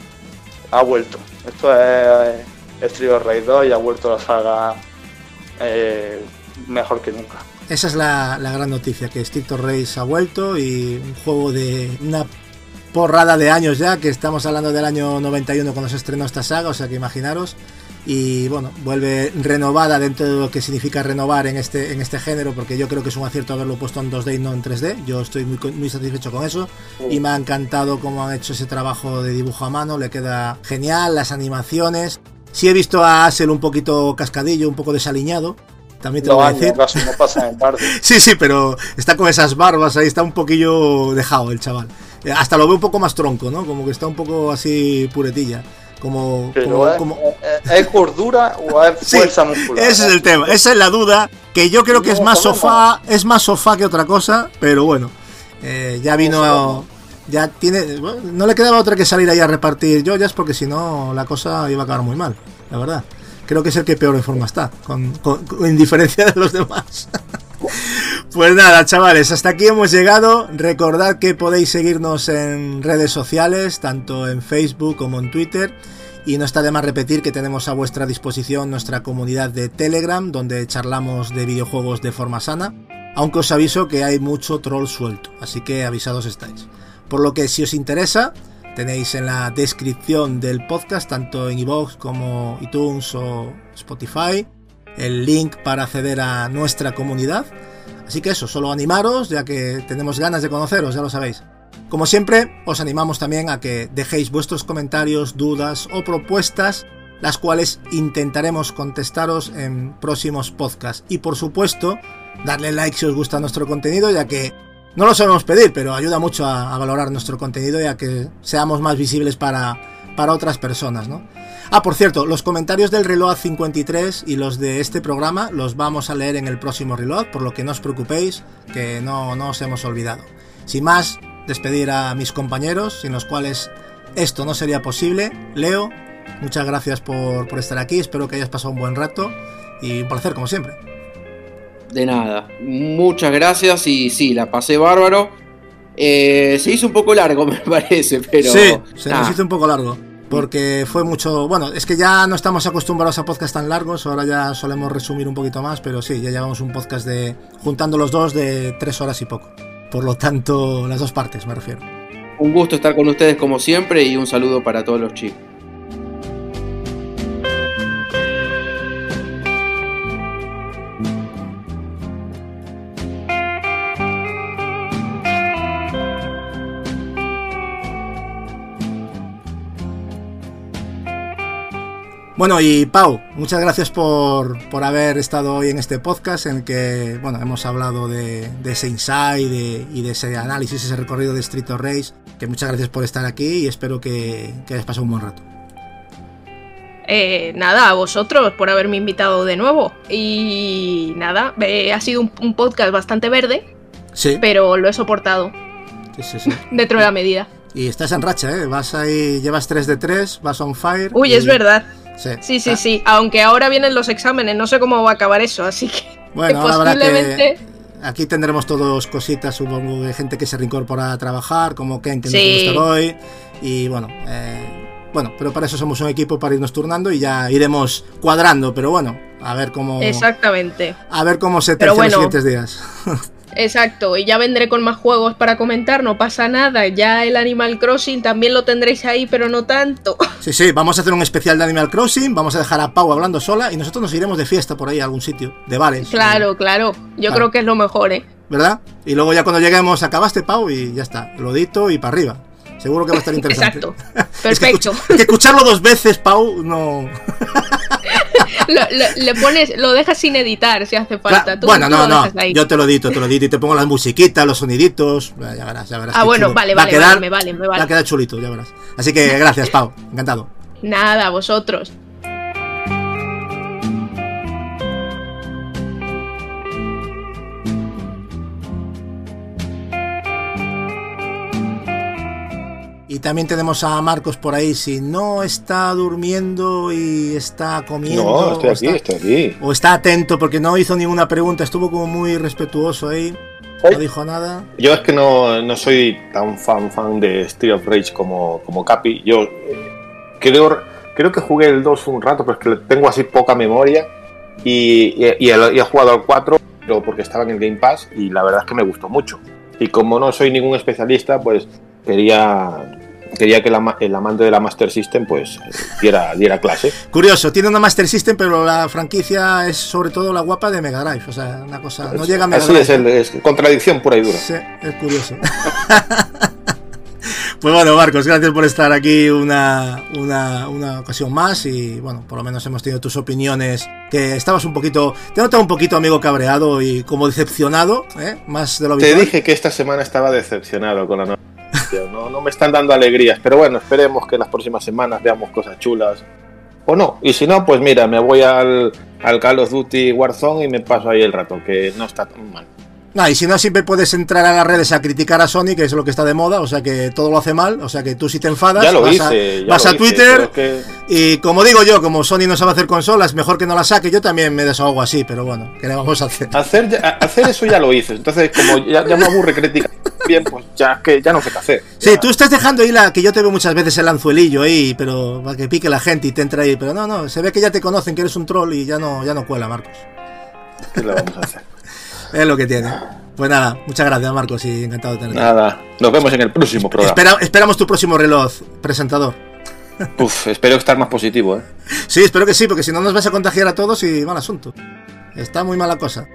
Ha vuelto. Esto es, es Trio Raid 2 y ha vuelto la saga eh, mejor que nunca. Esa es la, la gran noticia, que Stricto Race ha vuelto y un juego de una porrada de años ya, que estamos hablando del año 91 cuando se estrenó esta saga, o sea que imaginaros. Y bueno, vuelve renovada dentro de lo que significa renovar en este, en este género, porque yo creo que es un acierto haberlo puesto en 2D y no en 3D. Yo estoy muy, muy satisfecho con eso y me ha encantado cómo han hecho ese trabajo de dibujo a mano, le queda genial, las animaciones. Sí he visto a Asel un poquito cascadillo, un poco desaliñado, también te lo Los voy a decir. no pasan en. Sí, sí, pero está con esas barbas ahí, está un poquillo dejado el chaval. Eh, Hasta lo veo un poco más tronco, ¿no? Como que está un poco así puretilla. Como, como- es, como- es- ¿es gordura o es Sí, fuerza muscular? ese es el tema, esa es la duda, que yo creo que es más sofá, es más sofá que otra cosa, pero bueno, eh, ya vino, no. ya tiene, bueno, no le quedaba otra que salir ahí a repartir joyas porque si no la cosa iba a acabar muy mal, la verdad. Creo que es el que peor en forma está, con, con- con- en diferencia de los demás. Pues nada, chavales, hasta aquí hemos llegado. Recordad que podéis seguirnos en redes sociales, tanto en Facebook como en Twitter. Y no está de más repetir que tenemos a vuestra disposición nuestra comunidad de Telegram, donde charlamos de videojuegos de forma sana. Aunque os aviso que hay mucho troll suelto, así que avisados estáis. Por lo que si os interesa, tenéis en la descripción del podcast, tanto en iVoox como iTunes o Spotify, el link para acceder a nuestra comunidad. Así que eso, solo animaros, ya que tenemos ganas de conoceros, ya lo sabéis. Como siempre, os animamos también a que dejéis vuestros comentarios, dudas o propuestas, las cuales intentaremos contestaros en próximos podcasts. Y por supuesto, darle like si os gusta nuestro contenido, ya que no lo solemos pedir, pero ayuda mucho a, a valorar nuestro contenido y a que seamos más visibles para, para otras personas, ¿no? Ah, por cierto, los comentarios del Reload 53 y los de este programa los vamos a leer en el próximo Reload, por lo que no os preocupéis, que no, no os hemos olvidado. Sin más, despedir a mis compañeros, sin los cuales esto no sería posible. Leo, muchas gracias por, por estar aquí, espero que hayas pasado un buen rato y un placer como siempre. De nada. Muchas gracias y sí, la pasé bárbaro. Eh, se hizo un poco largo, me parece, pero. sí, se nos hizo un poco largo. Porque fue mucho. Bueno, es que ya no estamos acostumbrados a podcasts tan largos. Ahora ya solemos resumir un poquito más. Pero sí, ya llevamos un podcast de. Juntando los dos de tres horas y poco. Por lo tanto, las dos partes me refiero. Un gusto estar con ustedes como siempre y un saludo para todos los chicos. Bueno, y Pau, muchas gracias por, por haber estado hoy en este podcast en el que, bueno, hemos hablado de, de ese insight de- y de ese análisis, ese recorrido de Street of Race. Que muchas gracias por estar aquí y espero que, que hayas pasado un buen rato. Eh, nada, a vosotros por haberme invitado de nuevo. Y nada, eh, ha sido un, un podcast bastante verde, Sí, pero lo he soportado sí, sí, sí. dentro de la medida. Y estás en racha, ¿eh? Vas ahí, llevas 3 de 3, vas on fire. Uy, y- es verdad. Sí, Sí, sí, Ah, sí. Aunque ahora vienen los exámenes, no sé cómo va a acabar eso, así que Bueno, ahora habrá posiblemente. que. Aquí tendremos todos cositas, supongo, de gente que se reincorpora a trabajar, como Ken, que Sí. estar hoy. Y bueno, eh, bueno, pero para eso somos un equipo para irnos turnando y ya iremos cuadrando. Pero bueno, a ver cómo. Exactamente. A ver cómo se Pero tercian los bueno. siguientes días. Exacto, y ya vendré con más juegos para comentar, no pasa nada. Ya el Animal Crossing también lo tendréis ahí, pero no tanto. Sí, sí, vamos a hacer un especial de Animal Crossing, vamos a dejar a Pau hablando sola y nosotros nos iremos de fiesta por ahí a algún sitio, de bares. Claro, claro. Yo Claro. creo que es lo mejor, ¿eh? ¿Verdad? Y luego ya cuando lleguemos acabaste Pau y ya está, lo edito y para arriba. Seguro que va a estar interesante. Exacto. Es que, Perfecto. es que escucharlo dos veces, Pau, no. Lo, lo- le pones, lo dejas sin editar si hace falta. Tú- bueno, no, no. Yo te lo edito, te lo edito y te pongo las musiquitas, los soniditos. Ya verás, ya verás. Ah, bueno, chulo. vale, Va a vale, quedar- vale, me vale, me Va a vale. quedar chulito, ya verás. Así que gracias, Pau. Encantado. Nada, vosotros. Y también tenemos a Marcos por ahí. Si no está durmiendo y está comiendo. No, estoy o aquí, está- estoy aquí. O está atento porque no hizo ninguna pregunta, estuvo como muy respetuoso ahí. No dijo nada. Yo es que no, no soy tan fan fan de Street of Rage como, como Capi. Yo eh, creo, creo que jugué el 2 un rato, pero es que tengo así poca memoria. Y, y, y he, y he jugado al 4, pero porque estaba en el Game Pass y la verdad es que me gustó mucho. Y como no soy ningún especialista, pues quería, quería que la el amante de la Master System pues eh, diera, diera clase. Curioso, tiene una Master System, pero la franquicia es sobre todo la guapa de Mega Drive. O sea, una cosa. No llega a Mega Así Drive. es, el- es contradicción pura y dura. Sí, es curioso. pues bueno, Marcos, gracias por estar aquí una, una, una ocasión más y bueno, por lo menos hemos tenido tus opiniones, que estabas un poquito, te notaba un poquito amigo cabreado y como decepcionado, ¿eh? más de lo Te habitual. dije que esta semana estaba decepcionado con la noticia. No, no me están dando alegrías, pero bueno, esperemos que en las próximas semanas veamos cosas chulas. O no, y si no, pues mira, me voy al, al Call of Duty Warzone y me paso ahí el rato, que no está tan mal. No, y si no, siempre puedes entrar a las redes a criticar a Sony, que es lo que está de moda, o sea que todo lo hace mal, o sea que tú si te enfadas, Ya lo vas, hice, a, ya vas lo a hice, Twitter que- y como digo yo, como Sony no sabe hacer consolas, mejor que no la saque, yo también me desahogo así, pero bueno, ¿qué le vamos a hacer? Hacer, ya- hacer eso ya lo hice, entonces como ya, ya me aburre criticar bien, pues ya que ya no sé qué hacer. Sí, Ya- tú estás dejando ahí la que yo te veo muchas veces el anzuelillo ahí, pero para que pique la gente y te entra ahí, pero no, no, se ve que ya te conocen que eres un troll y ya no, ya no cuela, Marcos. ¿Qué le vamos a hacer? Es lo que tiene. Pues nada, muchas gracias Marcos y encantado de tenerte. Nada, nos vemos en el próximo programa. Espera- esperamos tu próximo reloj, presentador. Uf, espero estar más positivo, ¿eh? Sí, espero que sí, porque si no nos vas a contagiar a todos y mal asunto. Está muy mala cosa.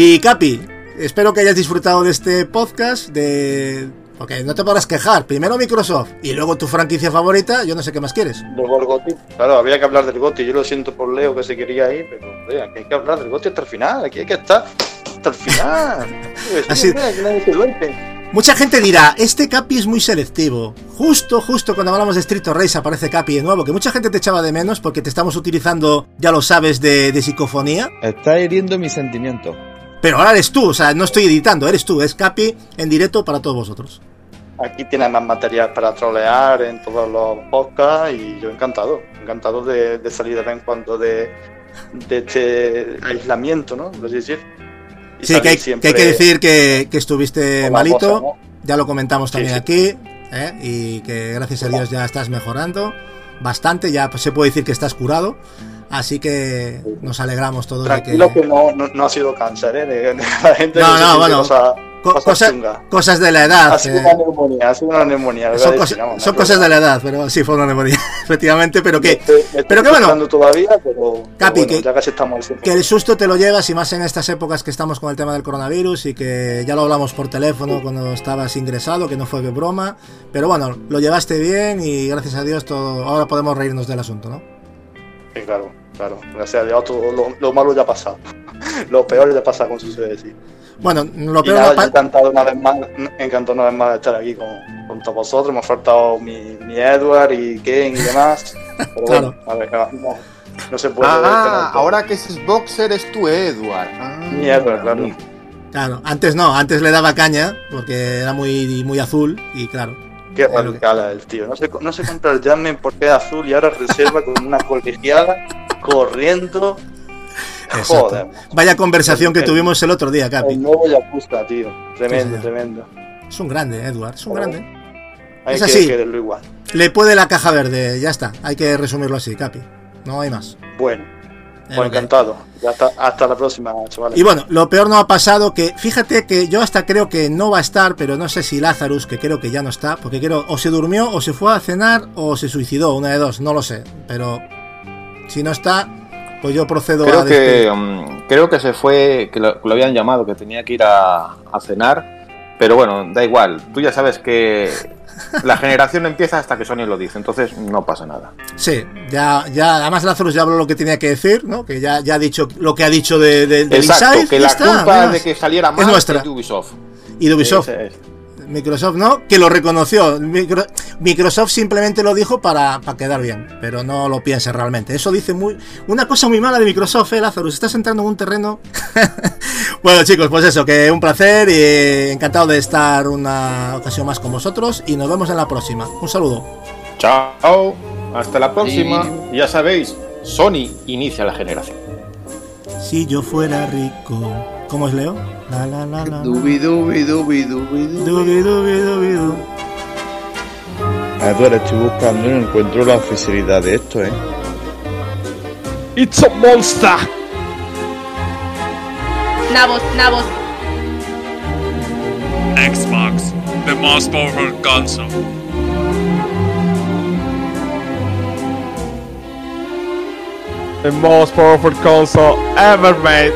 Y Capi, espero que hayas disfrutado de este podcast, de... Porque no te podrás quejar. Primero Microsoft y luego tu franquicia favorita, yo no sé qué más quieres. Luego el Goti. Claro, había que hablar del Goti. Yo lo siento por Leo que se quería ir, pero hombre, aquí hay que hablar del Goti hasta el final. Aquí hay que estar hasta el final. Así- Mira, que nadie se duerme. Mucha gente dirá, este Capi es muy selectivo. Justo, justo cuando hablamos de Street of Rage aparece Capi de nuevo, que mucha gente te echaba de menos porque te estamos utilizando, ya lo sabes, de, de psicofonía. Está hiriendo mis sentimientos. Pero ahora eres tú, o sea, no estoy editando, eres tú, es Capi en directo para todos vosotros. Aquí tienes más material para trolear en todos los podcasts y yo encantado. Encantado de, de salir de vez en cuando de, de este aislamiento, ¿no? Así decir. Sí, que hay, que hay que decir que, que estuviste malito, cosa, ¿no? ya lo comentamos también sí. aquí, ¿eh? y que gracias a Dios ya estás mejorando bastante, ya se puede decir que estás curado, así que nos alegramos todos de que... Tranquilo que no, no, no ha sido cáncer, ¿eh? De, de la gente No, que no, bueno, cosa- Co- cosas cosa- chungas. cosas de la edad. Ha sido eh. una neumonía, ha sido una neumonía. Son, son cosas de la edad, pero sí fue una neumonía, efectivamente, pero que, estoy- pero que bueno, todavía, pero, Capi, pero bueno, que- ya casi estamos al 100%. que el susto te lo llevas y más en estas épocas que estamos con el tema del coronavirus y que ya lo hablamos por teléfono cuando estabas ingresado, que no fue de broma, pero bueno, lo llevaste bien y gracias a Dios todo, ahora podemos reírnos del asunto, ¿no? Sí, claro, claro. Gracias a Dios, todo lo, lo malo ya ha pasado. lo peor ya pasa con sucede decir. Bueno, lo Y peor nada, no pa- yo encantado una vez más, encantado una vez más de estar aquí con, con todos vosotros. Me ha faltado mi, mi Edward y Ken y demás. Pero Claro. bueno, a ver, no, no se puede. Ah, ahora que es Xbox eres tú, Edward. Ah, Mi Edward, claro. Claro, antes no, antes le daba caña porque era muy, muy azul y claro. Qué radical el tío. No se, no se compra el Jasmine porque es azul y ahora reserva con una colegiala corriendo. Exacto. Joder. Vaya conversación que tuvimos el otro día, Capi. El nuevo Yakuza, tío. Tremendo, Sí, tremendo. Es un grande, Edward, es un grande. Hay Es que así. igual. Le puede la caja verde, ya está. Hay que resumirlo así, Capi. No hay más. Bueno, Pues lo que- encantado. Ya hasta, hasta la próxima, chavales. Y bueno, lo peor no ha pasado que, fíjate que yo hasta creo que no va a estar, pero no sé si Lazarus, que creo que ya no está, porque creo o se durmió o se fue a cenar o se suicidó, una de dos, no lo sé. Pero si no está, pues yo procedo Creo a que, mm, creo que se fue, que lo, que lo habían llamado, que tenía que ir a, a cenar. Pero bueno, da igual. Tú ya sabes que la generación empieza hasta que Sony lo dice, entonces no pasa nada. Sí, ya, ya, además Lazarus ya habló lo que tenía que decir, ¿no? Que ya, ya ha dicho lo que ha dicho de, de, de Exacto, Inside, que la está, culpa de que saliera mal nuestra. de Ubisoft. Y de Ubisoft. Es. Microsoft no, que lo reconoció. Micro- Microsoft simplemente lo dijo para, para quedar bien, pero no lo piense realmente. Eso dice muy una cosa muy mala de Microsoft, eh, Lazarus. Estás entrando en un terreno. bueno, chicos, pues eso, que un placer y encantado de estar una ocasión más con vosotros y nos vemos en la próxima. Un saludo. Chao, hasta la próxima. Sí. Ya sabéis, Sony inicia la generación. Si yo fuera rico. ¿Cómo es Leo? La la la la. Dubi, dubi, dubi, dubi, dubi. Dubi, dubi, dubi, du. Edward, estoy buscando y no encuentro la oficialidad de esto, ¿eh? It's a monster. Nabos, nabos. Xbox, the most powerful console. The most powerful console ever made.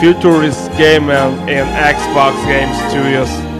futurist game and, and Xbox game studios.